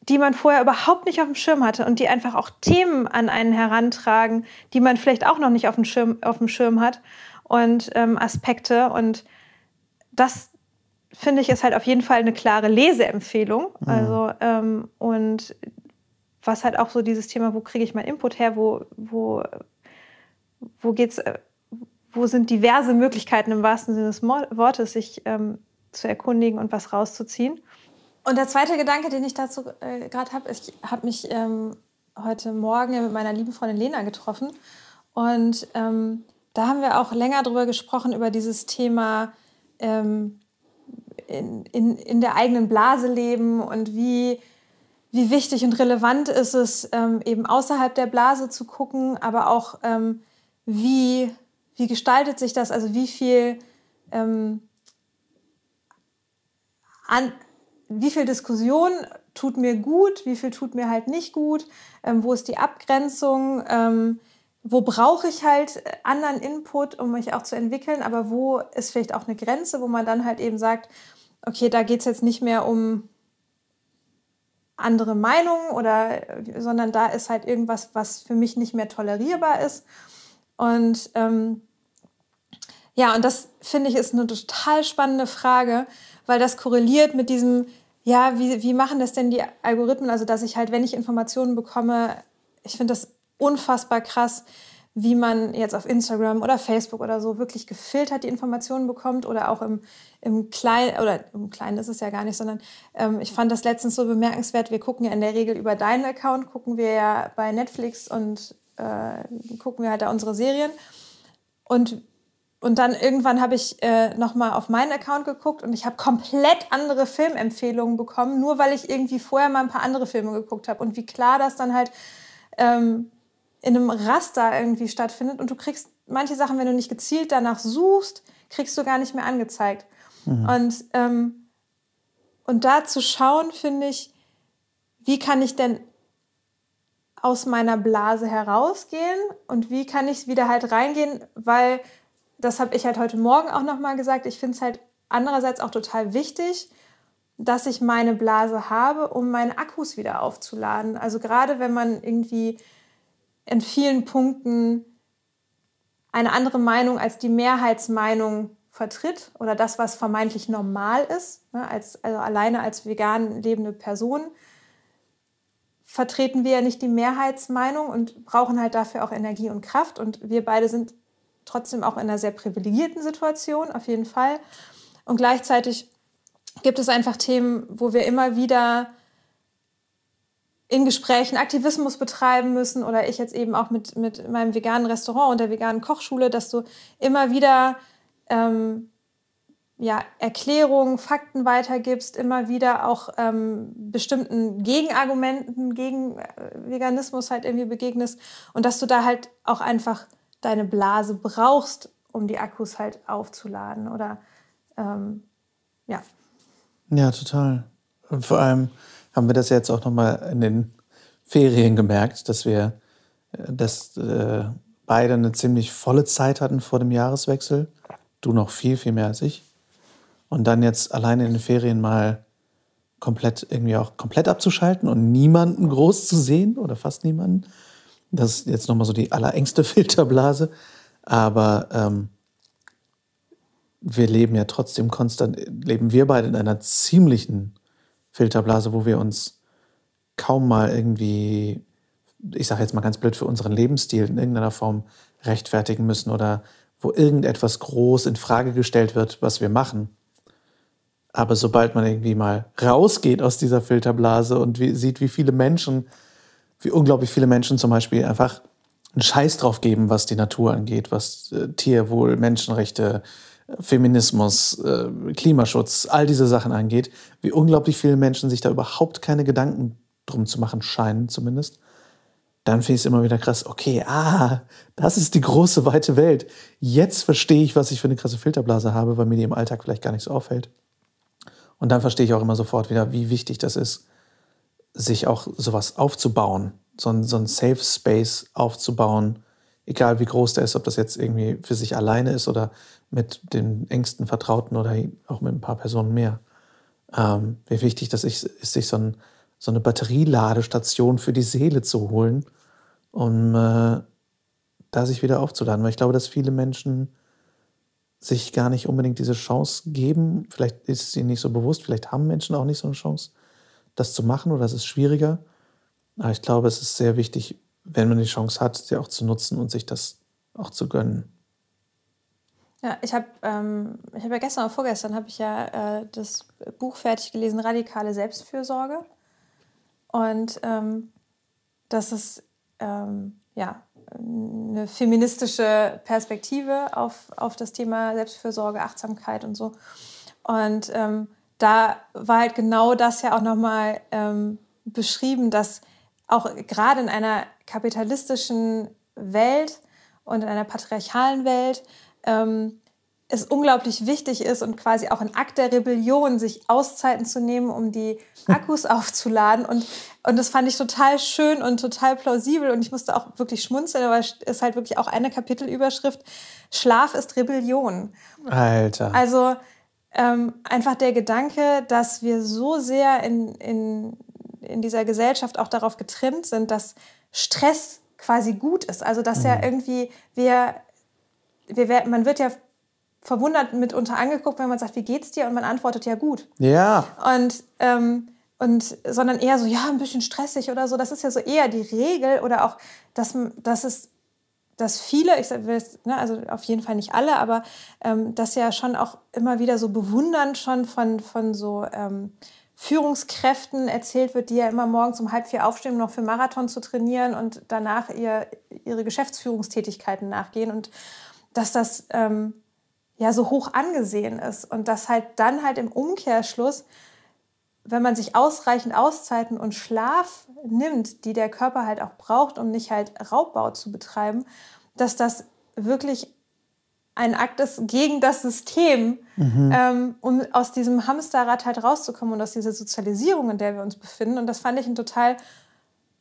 die man vorher überhaupt nicht auf dem Schirm hatte und die einfach auch Themen an einen herantragen, die man vielleicht auch noch nicht auf dem Schirm, auf dem Schirm hat und ähm, Aspekte. Und das finde ich ist halt auf jeden Fall eine klare Leseempfehlung. Mhm. Also ähm, und was halt auch so dieses Thema, wo kriege ich meinen Input her, wo, wo, wo geht es äh, wo sind diverse Möglichkeiten im wahrsten Sinne des Wortes, sich ähm, zu erkundigen und was rauszuziehen. Und der zweite Gedanke, den ich dazu äh, gerade habe, ich habe mich ähm, heute Morgen mit meiner lieben Freundin Lena getroffen und ähm, da haben wir auch länger darüber gesprochen, über dieses Thema ähm, in, in, in der eigenen Blase leben und wie, wie wichtig und relevant ist es, ähm, eben außerhalb der Blase zu gucken, aber auch ähm, wie, wie gestaltet sich das, also wie viel, ähm, an, wie viel Diskussion tut mir gut, wie viel tut mir halt nicht gut, ähm, wo ist die Abgrenzung, ähm, wo brauche ich halt anderen Input, um mich auch zu entwickeln, aber wo ist vielleicht auch eine Grenze, wo man dann halt eben sagt, okay, da geht es jetzt nicht mehr um andere Meinungen oder, sondern da ist halt irgendwas, was für mich nicht mehr tolerierbar ist. Und ähm, ja, und das finde ich ist eine total spannende Frage, weil das korreliert mit diesem, ja, wie, wie machen das denn die Algorithmen? Also, dass ich halt, wenn ich Informationen bekomme, ich finde das unfassbar krass, wie man jetzt auf Instagram oder Facebook oder so wirklich gefiltert die Informationen bekommt oder auch im, im Kleinen, oder im Kleinen ist es ja gar nicht, sondern ähm, ich fand das letztens so bemerkenswert. Wir gucken ja in der Regel über deinen Account, gucken wir ja bei Netflix und äh, gucken wir halt da unsere Serien. Und, und dann irgendwann habe ich äh, nochmal auf meinen Account geguckt und ich habe komplett andere Filmempfehlungen bekommen, nur weil ich irgendwie vorher mal ein paar andere Filme geguckt habe. Und wie klar das dann halt ähm, in einem Raster irgendwie stattfindet und du kriegst manche Sachen, wenn du nicht gezielt danach suchst, kriegst du gar nicht mehr angezeigt. Mhm. Und, ähm, und da zu schauen, finde ich, wie kann ich denn aus meiner Blase herausgehen und wie kann ich wieder halt reingehen, weil das habe ich halt heute Morgen auch nochmal gesagt, ich finde es halt andererseits auch total wichtig, dass ich meine Blase habe, um meine Akkus wieder aufzuladen. Also gerade wenn man irgendwie in vielen Punkten eine andere Meinung als die Mehrheitsmeinung vertritt oder das, was vermeintlich normal ist, ne, als, also alleine als vegan lebende Person, vertreten wir ja nicht die Mehrheitsmeinung und brauchen halt dafür auch Energie und Kraft. Und wir beide sind trotzdem auch in einer sehr privilegierten Situation, auf jeden Fall. Und gleichzeitig gibt es einfach Themen, wo wir immer wieder in Gesprächen Aktivismus betreiben müssen oder ich jetzt eben auch mit, mit meinem veganen Restaurant und der veganen Kochschule, dass du immer wieder ähm, ja, Erklärungen, Fakten weitergibst, immer wieder auch ähm, bestimmten Gegenargumenten gegen äh, Veganismus halt irgendwie begegnest und dass du da halt auch einfach deine Blase brauchst, um die Akkus halt aufzuladen oder ähm, ja. Ja, total. Und vor allem, haben wir das jetzt auch nochmal in den Ferien gemerkt, dass wir äh, dass, äh, beide eine ziemlich volle Zeit hatten vor dem Jahreswechsel. Du noch viel, viel mehr als ich. Und dann jetzt alleine in den Ferien mal komplett irgendwie auch komplett abzuschalten und niemanden groß zu sehen oder fast niemanden. Das ist jetzt nochmal so die allerengste <laughs> Filterblase. Aber ähm, wir leben ja trotzdem konstant, leben wir beide in einer ziemlichen Filterblase, wo wir uns kaum mal irgendwie, ich sage jetzt mal ganz blöd, für unseren Lebensstil in irgendeiner Form rechtfertigen müssen oder wo irgendetwas groß in Frage gestellt wird, was wir machen. Aber sobald man irgendwie mal rausgeht aus dieser Filterblase und wie, sieht, wie viele Menschen, wie unglaublich viele Menschen zum Beispiel einfach einen Scheiß drauf geben, was die Natur angeht, was äh, Tierwohl, Menschenrechte, Feminismus, äh, Klimaschutz, all diese Sachen angeht, wie unglaublich viele Menschen sich da überhaupt keine Gedanken drum zu machen scheinen, zumindest, dann finde ich es immer wieder krass, okay, ah, das ist die große, weite Welt. Jetzt verstehe ich, was ich für eine krasse Filterblase habe, weil mir die im Alltag vielleicht gar nicht so auffällt. Und dann verstehe ich auch immer sofort wieder, wie wichtig das ist, sich auch sowas aufzubauen, so ein, so ein Safe Space aufzubauen, egal wie groß der ist, ob das jetzt irgendwie für sich alleine ist oder mit den engsten Vertrauten oder auch mit ein paar Personen mehr. Ähm, wie wichtig das ist, ist sich so, ein, so, eine Batterieladestation für die Seele zu holen, um äh, da sich wieder aufzuladen. Weil ich glaube, dass viele Menschen sich gar nicht unbedingt diese Chance geben. Vielleicht ist sie nicht so bewusst, vielleicht haben Menschen auch nicht so eine Chance, das zu machen oder es ist schwieriger. Aber ich glaube, es ist sehr wichtig, wenn man die Chance hat, sie auch zu nutzen und sich das auch zu gönnen. Ja, ich habe ähm, hab ja gestern oder vorgestern habe ich ja äh, das Buch fertig gelesen, Radikale Selbstfürsorge. Und ähm, das ist ähm, ja, eine feministische Perspektive auf, auf das Thema Selbstfürsorge, Achtsamkeit und so. Und ähm, da war halt genau das ja auch nochmal ähm, beschrieben, dass auch gerade in einer kapitalistischen Welt und in einer patriarchalen Welt ähm, es unglaublich wichtig ist und quasi auch ein Akt der Rebellion, sich Auszeiten zu nehmen, um die <laughs> Akkus aufzuladen. Und, und das fand ich total schön und total plausibel. Und ich musste auch wirklich schmunzeln, aber es ist halt wirklich auch eine Kapitelüberschrift. Schlaf ist Rebellion. Alter. Also ähm, einfach der Gedanke, dass wir so sehr in, in, in dieser Gesellschaft auch darauf getrimmt sind, dass Stress quasi gut ist. Also dass mhm. ja irgendwie wir, wir, man wird ja verwundert mitunter angeguckt, wenn man sagt, wie geht's dir? Und man antwortet ja gut. Ja. Und, ähm, und sondern eher so, ja, ein bisschen stressig oder so. Das ist ja so eher die Regel oder auch, dass, dass es dass viele, ich sage, ne, also auf jeden Fall nicht alle, aber ähm, dass ja schon auch immer wieder so bewundernd schon von, von so ähm, Führungskräften erzählt wird, die ja immer morgens um halb vier aufstehen, um noch für Marathon zu trainieren und danach ihr, ihre Geschäftsführungstätigkeiten nachgehen und dass das ähm, ja so hoch angesehen ist und dass halt dann halt im Umkehrschluss, wenn man sich ausreichend Auszeiten und Schlaf nimmt, die der Körper halt auch braucht, um nicht halt Raubbau zu betreiben, dass das wirklich ein Akt ist gegen das System, mhm. ähm, um aus diesem Hamsterrad halt rauszukommen und aus dieser Sozialisierung, in der wir uns befinden. Und das fand ich einen total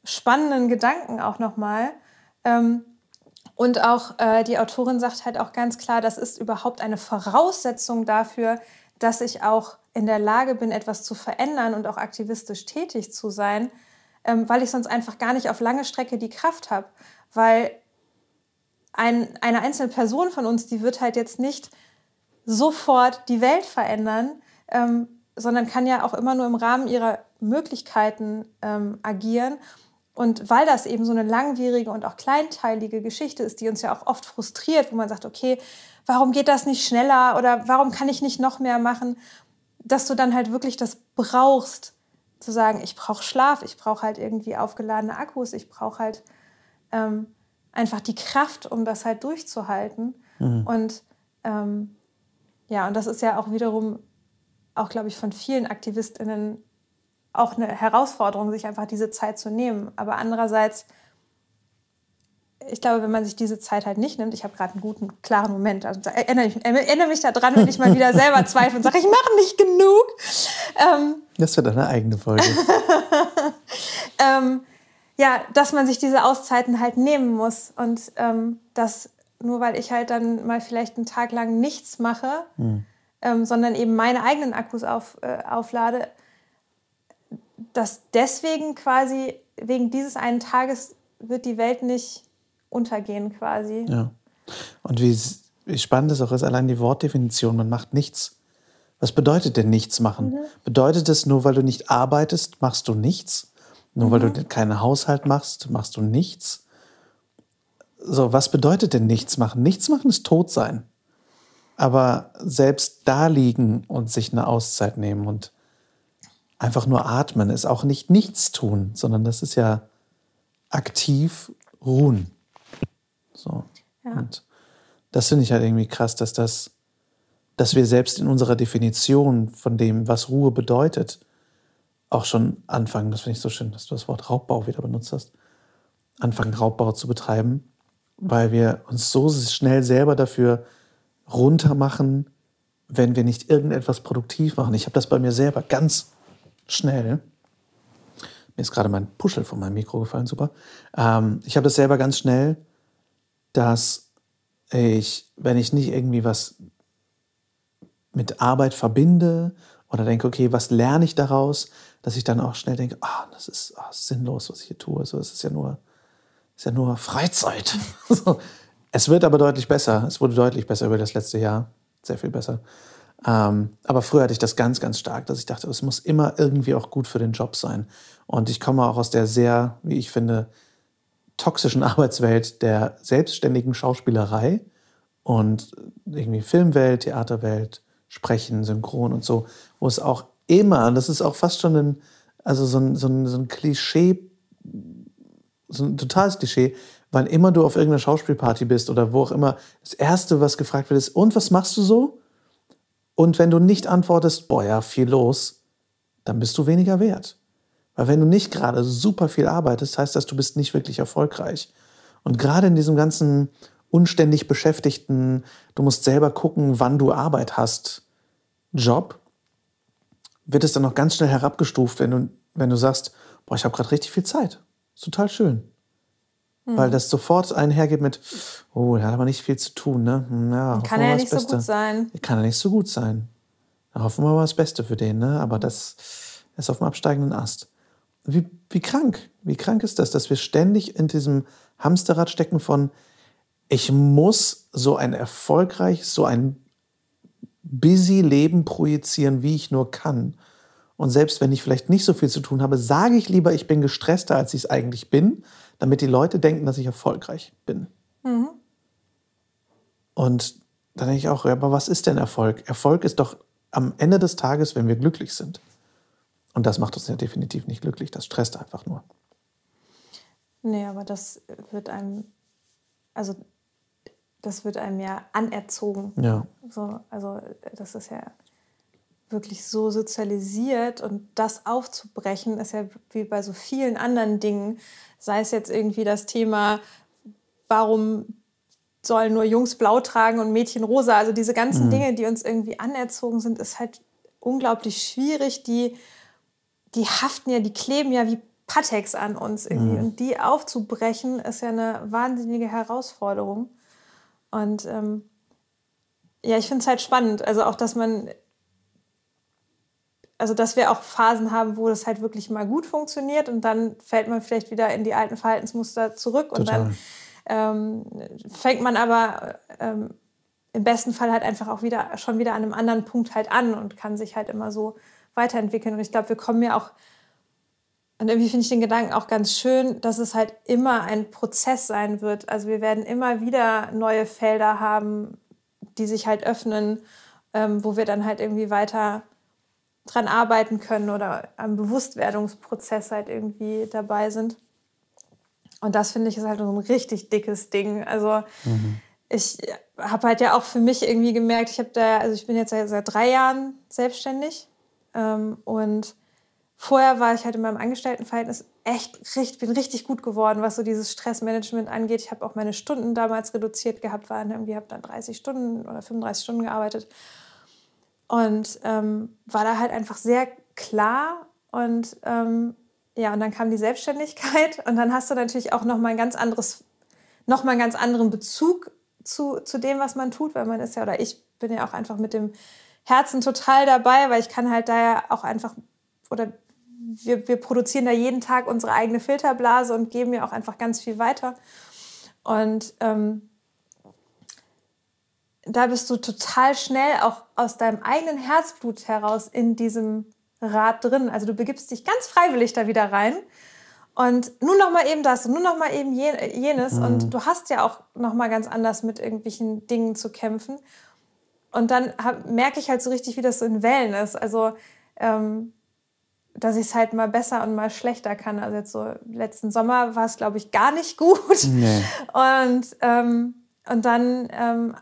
spannenden Gedanken auch nochmal. Ähm, und auch äh, die Autorin sagt halt auch ganz klar, das ist überhaupt eine Voraussetzung dafür, dass ich auch in der Lage bin, etwas zu verändern und auch aktivistisch tätig zu sein, ähm, weil ich sonst einfach gar nicht auf lange Strecke die Kraft habe. Weil ein, eine einzelne Person von uns, die wird halt jetzt nicht sofort die Welt verändern, ähm, sondern kann ja auch immer nur im Rahmen ihrer Möglichkeiten ähm, agieren. Und weil das eben so eine langwierige und auch kleinteilige Geschichte ist, die uns ja auch oft frustriert, wo man sagt, okay, warum geht das nicht schneller oder warum kann ich nicht noch mehr machen, dass du dann halt wirklich das brauchst, zu sagen, ich brauche Schlaf, ich brauche halt irgendwie aufgeladene Akkus, ich brauche halt ähm, einfach die Kraft, um das halt durchzuhalten. Mhm. Und ähm, ja, und das ist ja auch wiederum, auch glaube ich, von vielen AktivistInnen auch eine Herausforderung, sich einfach diese Zeit zu nehmen. Aber andererseits, ich glaube, wenn man sich diese Zeit halt nicht nimmt, ich habe gerade einen guten, klaren Moment, also erinnere, mich, erinnere mich daran, wenn ich mal wieder <laughs> selber zweifle und sage, ich mache nicht genug. Ähm, das wird eine eigene Folge. <laughs> ähm, ja, dass man sich diese Auszeiten halt nehmen muss und ähm, dass nur weil ich halt dann mal vielleicht einen Tag lang nichts mache, mhm. sondern eben meine eigenen Akkus auf, äh, auflade, dass deswegen quasi, wegen dieses einen Tages wird die Welt nicht untergehen quasi. Ja. Und wie, wie spannend es auch ist, allein die Wortdefinition, man macht nichts. Was bedeutet denn nichts machen? Mhm. Bedeutet es nur, weil du nicht arbeitest, machst du nichts? Nur mhm. weil du mhm. keinen Haushalt machst, machst du nichts? So, was bedeutet denn nichts machen? Nichts machen ist tot sein. Aber selbst da liegen und sich eine Auszeit nehmen und einfach nur atmen ist auch nicht nichts tun, sondern das ist ja aktiv ruhen. So. Ja. Und das finde ich halt irgendwie krass, dass das, dass wir selbst in unserer Definition von dem, was Ruhe bedeutet, auch schon anfangen, das finde ich so schön, dass du das Wort Raubbau wieder benutzt hast, anfangen Raubbau zu betreiben, weil wir uns so schnell selber dafür runtermachen, wenn wir nicht irgendetwas produktiv machen. Ich habe das bei mir selber ganz schnell. Mir ist gerade mein Puschel von meinem Mikro gefallen, super. Ähm, ich habe das selber ganz schnell, dass ich, wenn ich nicht irgendwie was mit Arbeit verbinde oder denke, okay, was lerne ich daraus, dass ich dann auch schnell denke, ah, das ist ah, sinnlos, was ich hier tue. So, es ist ja nur, ist ja nur Freizeit. <laughs> es wird aber deutlich besser. Es wurde deutlich besser über das letzte Jahr. Sehr viel besser. Ähm, aber früher hatte ich das ganz, ganz stark, dass ich dachte, es muss immer irgendwie auch gut für den Job sein. Und ich komme auch aus der sehr, wie ich finde, toxischen <laughs> Arbeitswelt der selbstständigen Schauspielerei und irgendwie Filmwelt, Theaterwelt, Sprechen, Synchron und so, wo es auch immer, das ist auch fast schon ein, also so ein, so ein, so ein Klischee, so ein totales Klischee, wann immer du auf irgendeiner Schauspielparty bist oder wo auch immer, das Erste, was gefragt wird, ist, und was machst du so? Und wenn du nicht antwortest, boah, ja, viel los, dann bist du weniger wert. Weil wenn du nicht gerade super viel arbeitest, heißt das, du bist nicht wirklich erfolgreich. Und gerade in diesem ganzen unständig Beschäftigten, du musst selber gucken, wann du Arbeit hast, Job, wird es dann noch ganz schnell herabgestuft, wenn du, wenn du sagst, boah, ich habe gerade richtig viel Zeit. Ist total schön. Mhm. Weil das sofort einhergeht mit, oh, der hat aber nicht viel zu tun, ne? Ja, kann er ja nicht Beste. so gut sein. Kann er nicht so gut sein. Da hoffen wir mal das Beste für den, ne? Aber das ist auf dem absteigenden Ast. Wie, wie krank, wie krank ist das, dass wir ständig in diesem Hamsterrad stecken von, ich muss so ein erfolgreich, so ein busy Leben projizieren, wie ich nur kann. Und selbst wenn ich vielleicht nicht so viel zu tun habe, sage ich lieber, ich bin gestresster, als ich es eigentlich bin, damit die Leute denken, dass ich erfolgreich bin. Mhm. Und dann denke ich auch, aber was ist denn Erfolg? Erfolg ist doch am Ende des Tages, wenn wir glücklich sind. Und das macht uns ja definitiv nicht glücklich, das stresst einfach nur. Nee, aber das wird einem, also das wird einem ja anerzogen. Ja. So, also das ist ja wirklich so sozialisiert und das aufzubrechen ist ja wie bei so vielen anderen Dingen, sei es jetzt irgendwie das Thema, warum sollen nur Jungs blau tragen und Mädchen rosa, also diese ganzen mhm. Dinge, die uns irgendwie anerzogen sind, ist halt unglaublich schwierig, die, die haften ja, die kleben ja wie Patex an uns irgendwie. Mhm. und die aufzubrechen ist ja eine wahnsinnige Herausforderung. Und ähm, ja, ich finde es halt spannend, also auch, dass man also dass wir auch Phasen haben, wo das halt wirklich mal gut funktioniert und dann fällt man vielleicht wieder in die alten Verhaltensmuster zurück und Total. dann ähm, fängt man aber ähm, im besten Fall halt einfach auch wieder schon wieder an einem anderen Punkt halt an und kann sich halt immer so weiterentwickeln. Und ich glaube, wir kommen ja auch, und irgendwie finde ich den Gedanken auch ganz schön, dass es halt immer ein Prozess sein wird. Also wir werden immer wieder neue Felder haben, die sich halt öffnen, ähm, wo wir dann halt irgendwie weiter dran arbeiten können oder am Bewusstwerdungsprozess halt irgendwie dabei sind. Und das finde ich ist halt so ein richtig dickes Ding. Also mhm. ich habe halt ja auch für mich irgendwie gemerkt, ich habe da, also ich bin jetzt seit, seit drei Jahren selbstständig ähm, und vorher war ich halt in meinem Angestelltenverhältnis echt richtig, bin richtig gut geworden, was so dieses Stressmanagement angeht. Ich habe auch meine Stunden damals reduziert gehabt, waren irgendwie habe dann 30 Stunden oder 35 Stunden gearbeitet und ähm, war da halt einfach sehr klar und ähm, ja, und dann kam die Selbstständigkeit <laughs> und dann hast du natürlich auch noch mal ein ganz anderes, noch mal einen ganz anderen Bezug zu, zu dem, was man tut, weil man ist ja, oder ich bin ja auch einfach mit dem Herzen total dabei, weil ich kann halt da ja auch einfach, oder wir, wir produzieren da jeden Tag unsere eigene Filterblase und geben ja auch einfach ganz viel weiter. Und ähm, da bist du total schnell auch aus deinem eigenen Herzblut heraus in diesem Rad drin. Also du begibst dich ganz freiwillig da wieder rein und nur noch mal eben das und nur noch mal eben jenes mhm. und du hast ja auch noch mal ganz anders mit irgendwelchen Dingen zu kämpfen. Und dann hab, merke ich halt so richtig, wie das so in Wellen ist. Also ähm, dass ich es halt mal besser und mal schlechter kann. Also jetzt so letzten Sommer war es, glaube ich, gar nicht gut. Nee. <laughs> Und, ähm, und dann ähm,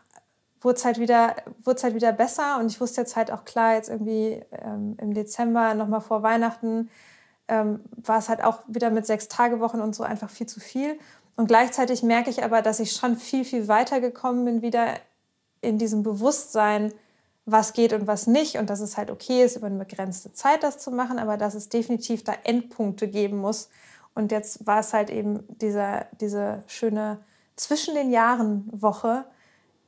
wurde es halt, wieder, halt wieder besser und ich wusste jetzt halt auch klar, jetzt irgendwie ähm, im Dezember, nochmal vor Weihnachten, ähm, war es halt auch wieder mit sechs Tagewochen und so einfach viel zu viel. Und gleichzeitig merke ich aber, dass ich schon viel, viel weiter gekommen bin, wieder in diesem Bewusstsein, was geht und was nicht. Und dass es halt okay ist, über eine begrenzte Zeit das zu machen, aber dass es definitiv da Endpunkte geben muss. Und jetzt war es halt eben dieser, diese schöne Zwischen den Jahren Woche,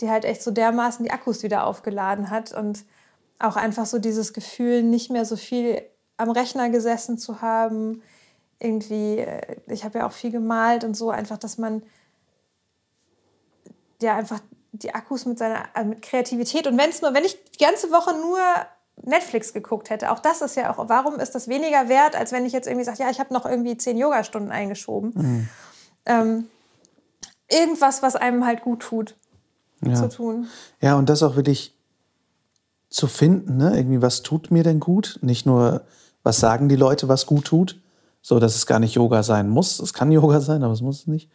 die halt echt so dermaßen die Akkus wieder aufgeladen hat und auch einfach so dieses Gefühl, nicht mehr so viel am Rechner gesessen zu haben. Irgendwie, äh, ich habe ja auch viel gemalt und so, einfach, dass man ja einfach die Akkus mit seiner also mit Kreativität und wenn es nur, wenn ich die ganze Woche nur Netflix geguckt hätte, auch das ist ja auch, warum ist das weniger wert, als wenn ich jetzt irgendwie sage, ja, ich habe noch irgendwie zehn Yogastunden eingeschoben. Mhm. Ähm, irgendwas, was einem halt gut tut ja. zu tun. Ja, und das auch wirklich zu finden, ne? irgendwie, was tut mir denn gut? Nicht nur, was sagen die Leute, was gut tut, so dass es gar nicht Yoga sein muss. Es kann Yoga sein, aber es muss es nicht.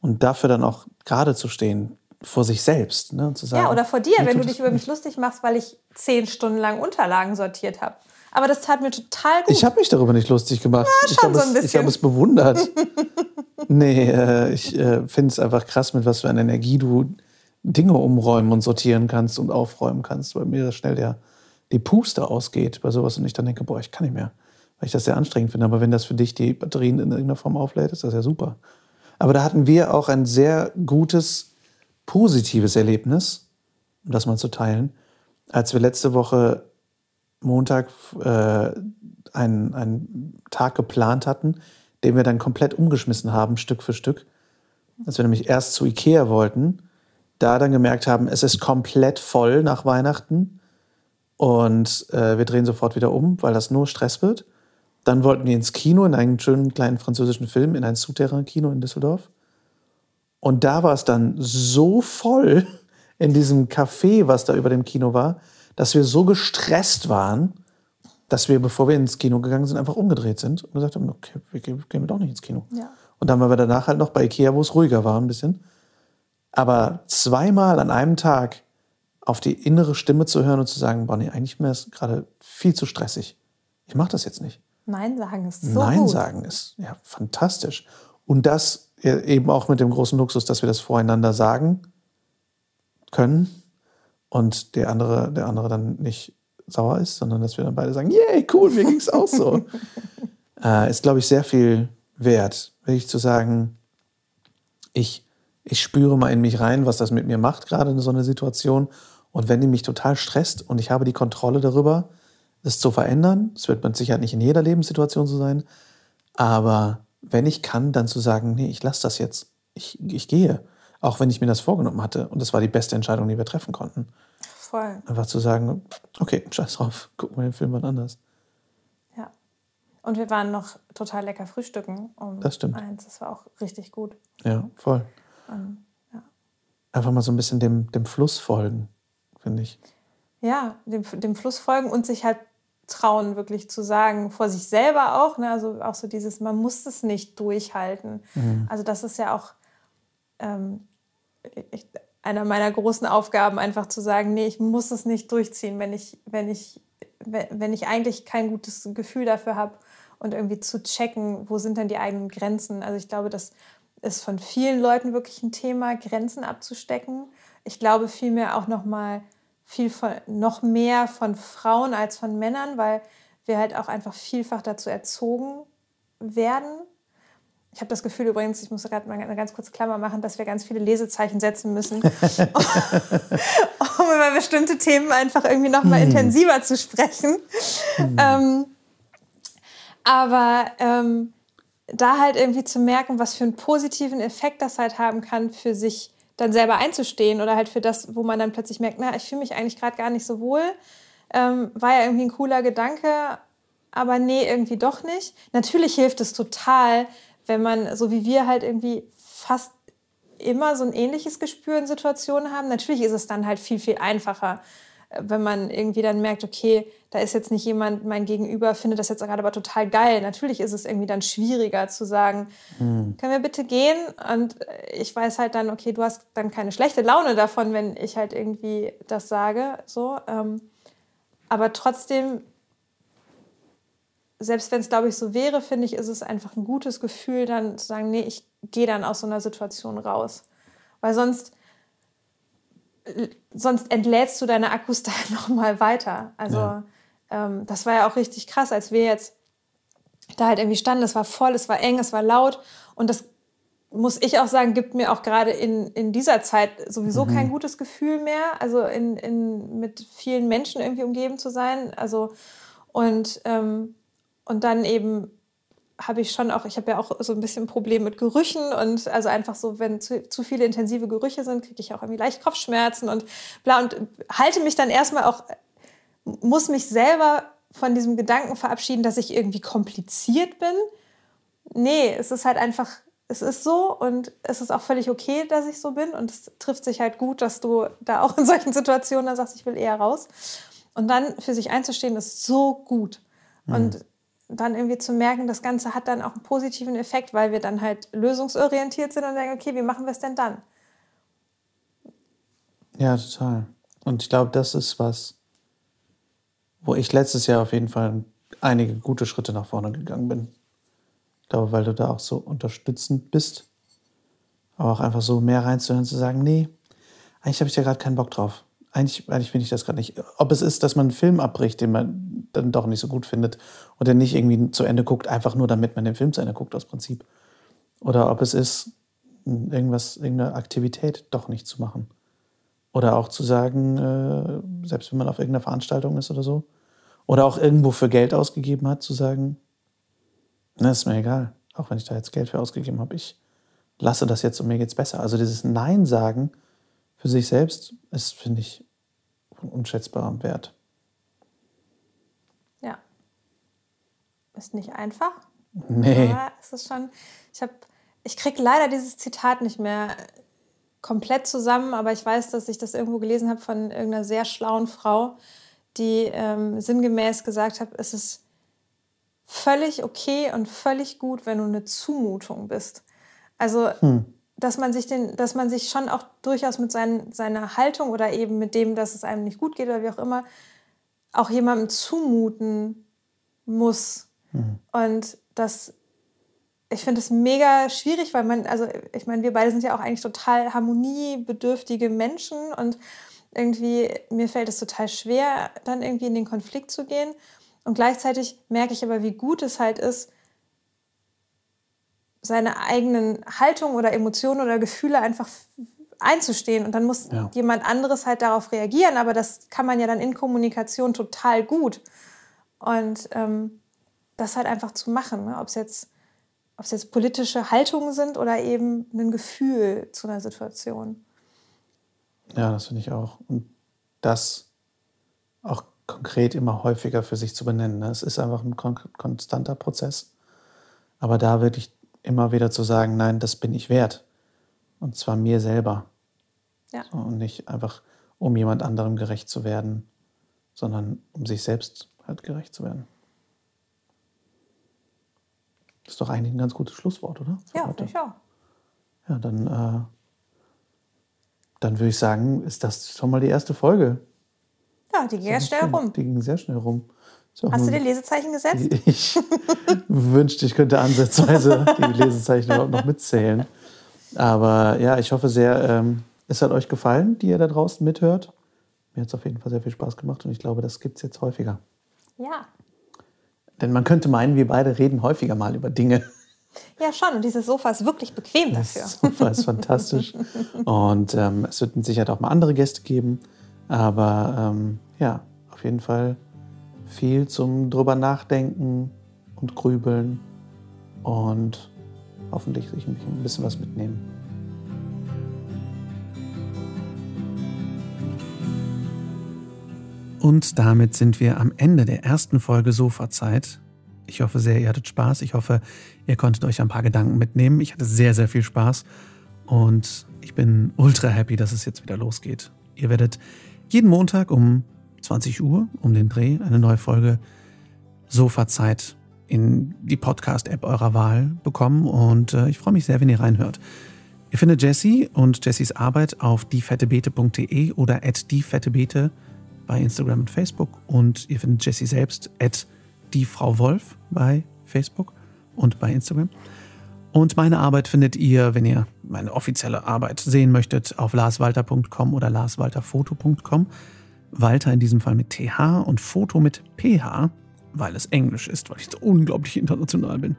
Und dafür dann auch gerade zu stehen, vor sich selbst. Ne? Und zu sagen, ja, oder vor dir, wenn du dich über mich lustig machst, weil ich zehn Stunden lang Unterlagen sortiert habe. Aber das tat mir total gut. Ich habe mich darüber nicht lustig gemacht. Ja, ich habe so es, hab es bewundert. <laughs> nee, äh, ich äh, finde es einfach krass, mit was für einer Energie du Dinge umräumen und sortieren kannst und aufräumen kannst, weil mir schnell der, die Puste ausgeht bei sowas und ich dann denke, boah, ich kann nicht mehr, weil ich das sehr anstrengend finde. Aber wenn das für dich die Batterien in irgendeiner Form auflädt, ist das ja super. Aber da hatten wir auch ein sehr gutes, positives Erlebnis, um das mal zu teilen, als wir letzte Woche Montag äh, einen, einen Tag geplant hatten, den wir dann komplett umgeschmissen haben, Stück für Stück. Als wir nämlich erst zu Ikea wollten, da dann gemerkt haben, es ist komplett voll nach Weihnachten und äh, wir drehen sofort wieder um, weil das nur Stress wird. Dann wollten wir ins Kino, in einen schönen kleinen französischen Film, in ein Souterrain-Kino in Düsseldorf. Und da war es dann so voll <laughs> in diesem Café, was da über dem Kino war, dass wir so gestresst waren, dass wir, bevor wir ins Kino gegangen sind, einfach umgedreht sind und gesagt haben, okay, wir gehen wir doch nicht ins Kino. Ja. Und dann waren wir danach halt noch bei Ikea, wo es ruhiger war ein bisschen. Aber zweimal an einem Tag auf die innere Stimme zu hören und zu sagen, boah, nee, eigentlich mir ist gerade viel zu stressig. Ich mache das jetzt nicht. Nein sagen ist so Nein gut. sagen ist ja fantastisch. Und das eben auch mit dem großen Luxus, dass wir das voreinander sagen können und der andere, der andere dann nicht sauer ist, sondern dass wir dann beide sagen, yay, cool, mir ging es auch so. <laughs> äh, ist, glaube ich, sehr viel wert, wirklich zu sagen, ich, ich spüre mal in mich rein, was das mit mir macht, gerade in so einer Situation. Und wenn die mich total stresst und ich habe die Kontrolle darüber, es zu verändern, das wird mit Sicherheit nicht in jeder Lebenssituation so sein, aber wenn ich kann, dann zu sagen, nee, ich lasse das jetzt, ich, ich gehe. Auch wenn ich mir das vorgenommen hatte. Und das war die beste Entscheidung, die wir treffen konnten. Voll. Einfach zu sagen, okay, scheiß drauf, gucken wir den Film mal anders. Ja. Und wir waren noch total lecker frühstücken um das stimmt. eins. Das war auch richtig gut. Ja, voll. Um, ja. Einfach mal so ein bisschen dem, dem Fluss folgen, finde ich. Ja, dem, dem Fluss folgen und sich halt trauen, wirklich zu sagen, vor sich selber auch. Ne? Also auch so dieses, man muss es nicht durchhalten. Mhm. Also das ist ja auch ähm, ich, einer meiner großen Aufgaben, einfach zu sagen, nee, ich muss es nicht durchziehen, wenn ich, wenn ich, wenn ich eigentlich kein gutes Gefühl dafür habe und irgendwie zu checken, wo sind denn die eigenen Grenzen. Also ich glaube, das ist von vielen Leuten wirklich ein Thema, Grenzen abzustecken. Ich glaube vielmehr auch noch mal viel von, noch mehr von Frauen als von Männern, weil wir halt auch einfach vielfach dazu erzogen werden, ich habe das Gefühl übrigens, ich muss gerade mal eine ganz kurze Klammer machen, dass wir ganz viele Lesezeichen setzen müssen, <laughs> um, über bestimmte Themen einfach irgendwie noch mal hm. intensiver zu sprechen. Hm. Ähm, aber ähm, da halt irgendwie zu merken, was für einen positiven Effekt das halt haben kann, für sich dann selber einzustehen oder halt für das, wo man dann plötzlich merkt, na, ich fühle mich eigentlich gerade gar nicht so wohl, ähm, war ja irgendwie ein cooler Gedanke, aber nee, irgendwie doch nicht. Natürlich hilft es total, wenn man, so wie wir halt irgendwie fast immer so ein ähnliches Gespür in Situationen haben. Natürlich ist es dann halt viel, viel einfacher, wenn man irgendwie dann merkt, okay, da ist jetzt nicht jemand, mein Gegenüber findet das jetzt gerade aber total geil. Natürlich ist es irgendwie dann schwieriger zu sagen, mhm. können wir bitte gehen? Und ich weiß halt dann, okay, du hast dann keine schlechte Laune davon, wenn ich halt irgendwie das sage. So. Ähm, aber trotzdem selbst wenn es, glaube ich, so wäre, finde ich, ist es einfach ein gutes Gefühl, dann zu sagen, nee, ich gehe dann aus so einer Situation raus. Weil sonst, sonst entlädst du deine Akkus <laughs> da nochmal weiter. Also ja. ähm, das war ja auch richtig krass, als wir jetzt da halt irgendwie standen, es war voll, es war eng, es war laut und das muss ich auch sagen, gibt mir auch gerade in, in dieser Zeit sowieso mhm. kein gutes Gefühl mehr, also in, in, mit vielen Menschen irgendwie umgeben zu sein. Also und ähm, und dann eben habe ich schon auch, ich habe ja auch so ein bisschen ein Problem mit Gerüchen und also einfach so, wenn zu, zu viele intensive Gerüche sind, kriege ich auch irgendwie leicht Kopfschmerzen und bla und halte mich dann erstmal auch, muss mich selber von diesem Gedanken verabschieden, dass ich irgendwie kompliziert bin. Nee, es ist halt einfach, es ist so und es ist auch völlig okay, dass ich so bin und es trifft sich halt gut, dass du da auch in solchen Situationen dann sagst, ich will eher raus. Und dann für sich einzustehen, ist so gut. Mhm. Und dann irgendwie zu merken, das Ganze hat dann auch einen positiven Effekt, weil wir dann halt lösungsorientiert sind und denken, okay, wie machen wir es denn dann? Ja, total. Und ich glaube, das ist was, wo ich letztes Jahr auf jeden Fall einige gute Schritte nach vorne gegangen bin. Ich glaube, weil du da auch so unterstützend bist. Aber auch einfach so mehr reinzuhören, zu sagen, nee, eigentlich habe ich da gerade keinen Bock drauf. Eigentlich, eigentlich finde ich das gerade nicht. Ob es ist, dass man einen Film abbricht, den man dann doch nicht so gut findet und der nicht irgendwie zu Ende guckt, einfach nur damit man den Film zu Ende guckt, aus Prinzip. Oder ob es ist, irgendwas, irgendeine Aktivität doch nicht zu machen. Oder auch zu sagen, äh, selbst wenn man auf irgendeiner Veranstaltung ist oder so, oder auch irgendwo für Geld ausgegeben hat, zu sagen, na, ist mir egal, auch wenn ich da jetzt Geld für ausgegeben habe, ich lasse das jetzt und mir geht's besser. Also dieses Nein sagen für sich selbst ist, finde ich, von unschätzbarem Wert. Ja. Ist nicht einfach. Nee. Aber es ist schon, ich habe, ich kriege leider dieses Zitat nicht mehr komplett zusammen, aber ich weiß, dass ich das irgendwo gelesen habe von irgendeiner sehr schlauen Frau, die ähm, sinngemäß gesagt hat, es ist völlig okay und völlig gut, wenn du eine Zumutung bist. Also, hm. Dass man sich den, dass man sich schon auch durchaus mit sein, seiner Haltung oder eben mit dem, dass es einem nicht gut geht oder wie auch immer, auch jemandem zumuten muss. Hm. Und das, ich finde es mega schwierig, weil man, also ich meine, wir beide sind ja auch eigentlich total harmoniebedürftige Menschen und irgendwie, mir fällt es total schwer, dann irgendwie in den Konflikt zu gehen. Und gleichzeitig merke ich aber, wie gut es halt ist, seine eigenen Haltung oder Emotionen oder Gefühle einfach einzustehen. Und dann muss ja. jemand anderes halt darauf reagieren. Aber das kann man ja dann in Kommunikation total gut. Und ähm, das halt einfach zu machen. Ne? Ob es jetzt, jetzt politische Haltungen sind oder eben ein Gefühl zu einer Situation. Ja, das finde ich auch. Und das auch konkret immer häufiger für sich zu benennen. Ne? Es ist einfach ein kon konstanter Prozess. Aber da wirklich immer wieder zu sagen, nein, das bin ich wert. Und zwar mir selber. Ja. So, und nicht einfach, um jemand anderem gerecht zu werden, sondern um sich selbst halt gerecht zu werden. Das ist doch eigentlich ein ganz gutes Schlusswort, oder? Für ja, finde ich auch. Ja, dann äh, dann würde ich sagen, ist das schon mal die erste Folge. Ja, die ging sehr schnell rum. Die ging sehr schnell rum. Hast du dir Lesezeichen gesetzt? <laughs> Ich wünschte, ich könnte ansatzweise <laughs> die Lesezeichen überhaupt noch mitzählen. Aber ja, ich hoffe sehr, ähm, es hat euch gefallen, die ihr da draußen mithört. Mir hat es auf jeden Fall sehr viel Spaß gemacht und ich glaube, das gibt es jetzt häufiger. Ja. Denn man könnte meinen, wir beide reden häufiger mal über Dinge. Ja, schon. Und dieses Sofa ist wirklich bequem dafür. Das Sofa ist fantastisch. Und ähm, es wird mit Sicherheit auch mal andere Gäste geben. Aber ähm, ja, auf jeden Fall viel zum drüber nachdenken und grübeln und hoffentlich sich ein bisschen was mitnehmen. Und damit sind wir am Ende der ersten Folge Sofa-Zeit. Ich hoffe sehr, ihr hattet Spaß. Ich hoffe, ihr konntet euch ein paar Gedanken mitnehmen. Ich hatte sehr, sehr viel Spaß und ich bin ultra happy, dass es jetzt wieder losgeht. Ihr werdet jeden Montag um 20 Uhr um den Dreh eine neue Folge Sofa-Zeit in die Podcast-App eurer Wahl bekommen und äh, ich freue mich sehr, wenn ihr reinhört. Ihr findet Jessie und Jessies Arbeit auf diefettebete.de oder at diefettebete bei Instagram und Facebook und ihr findet Jessie selbst at die Frau Wolf bei Facebook und bei Instagram. Und meine Arbeit findet ihr, wenn ihr meine offizielle Arbeit sehen möchtet, auf larswalter.com oder larswalterfoto.com. Walter in diesem Fall mit TH und Foto mit PH, weil es Englisch ist, weil ich so unglaublich international bin.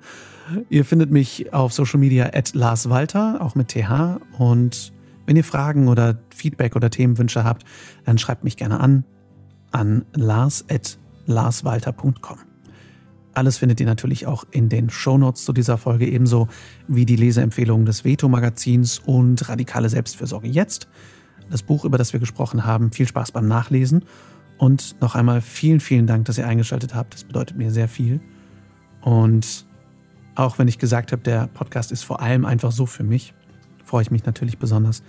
Ihr findet mich auf Social Media at larswalter, auch mit TH. Und wenn ihr Fragen oder Feedback oder Themenwünsche habt, dann schreibt mich gerne an an lars at larswalter.com. Alles findet ihr natürlich auch in den Shownotes zu dieser Folge, ebenso wie die Leseempfehlungen des Veto-Magazins und Radikale Selbstfürsorge jetzt. Das Buch, über das wir gesprochen haben. Viel Spaß beim Nachlesen. Und noch einmal vielen, vielen Dank, dass ihr eingeschaltet habt. Das bedeutet mir sehr viel. Und auch wenn ich gesagt habe, der Podcast ist vor allem einfach so für mich, freue ich mich natürlich besonders,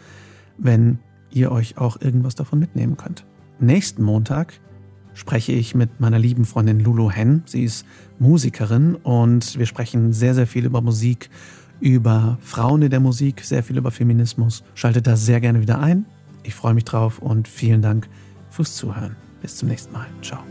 wenn ihr euch auch irgendwas davon mitnehmen könnt. Nächsten Montag spreche ich mit meiner lieben Freundin Lulu Hen. Sie ist Musikerin und wir sprechen sehr, sehr viel über Musik, über Frauen in der Musik, sehr viel über Feminismus. Schaltet da sehr gerne wieder ein. Ich freue mich drauf und vielen Dank fürs Zuhören. Bis zum nächsten Mal. Ciao.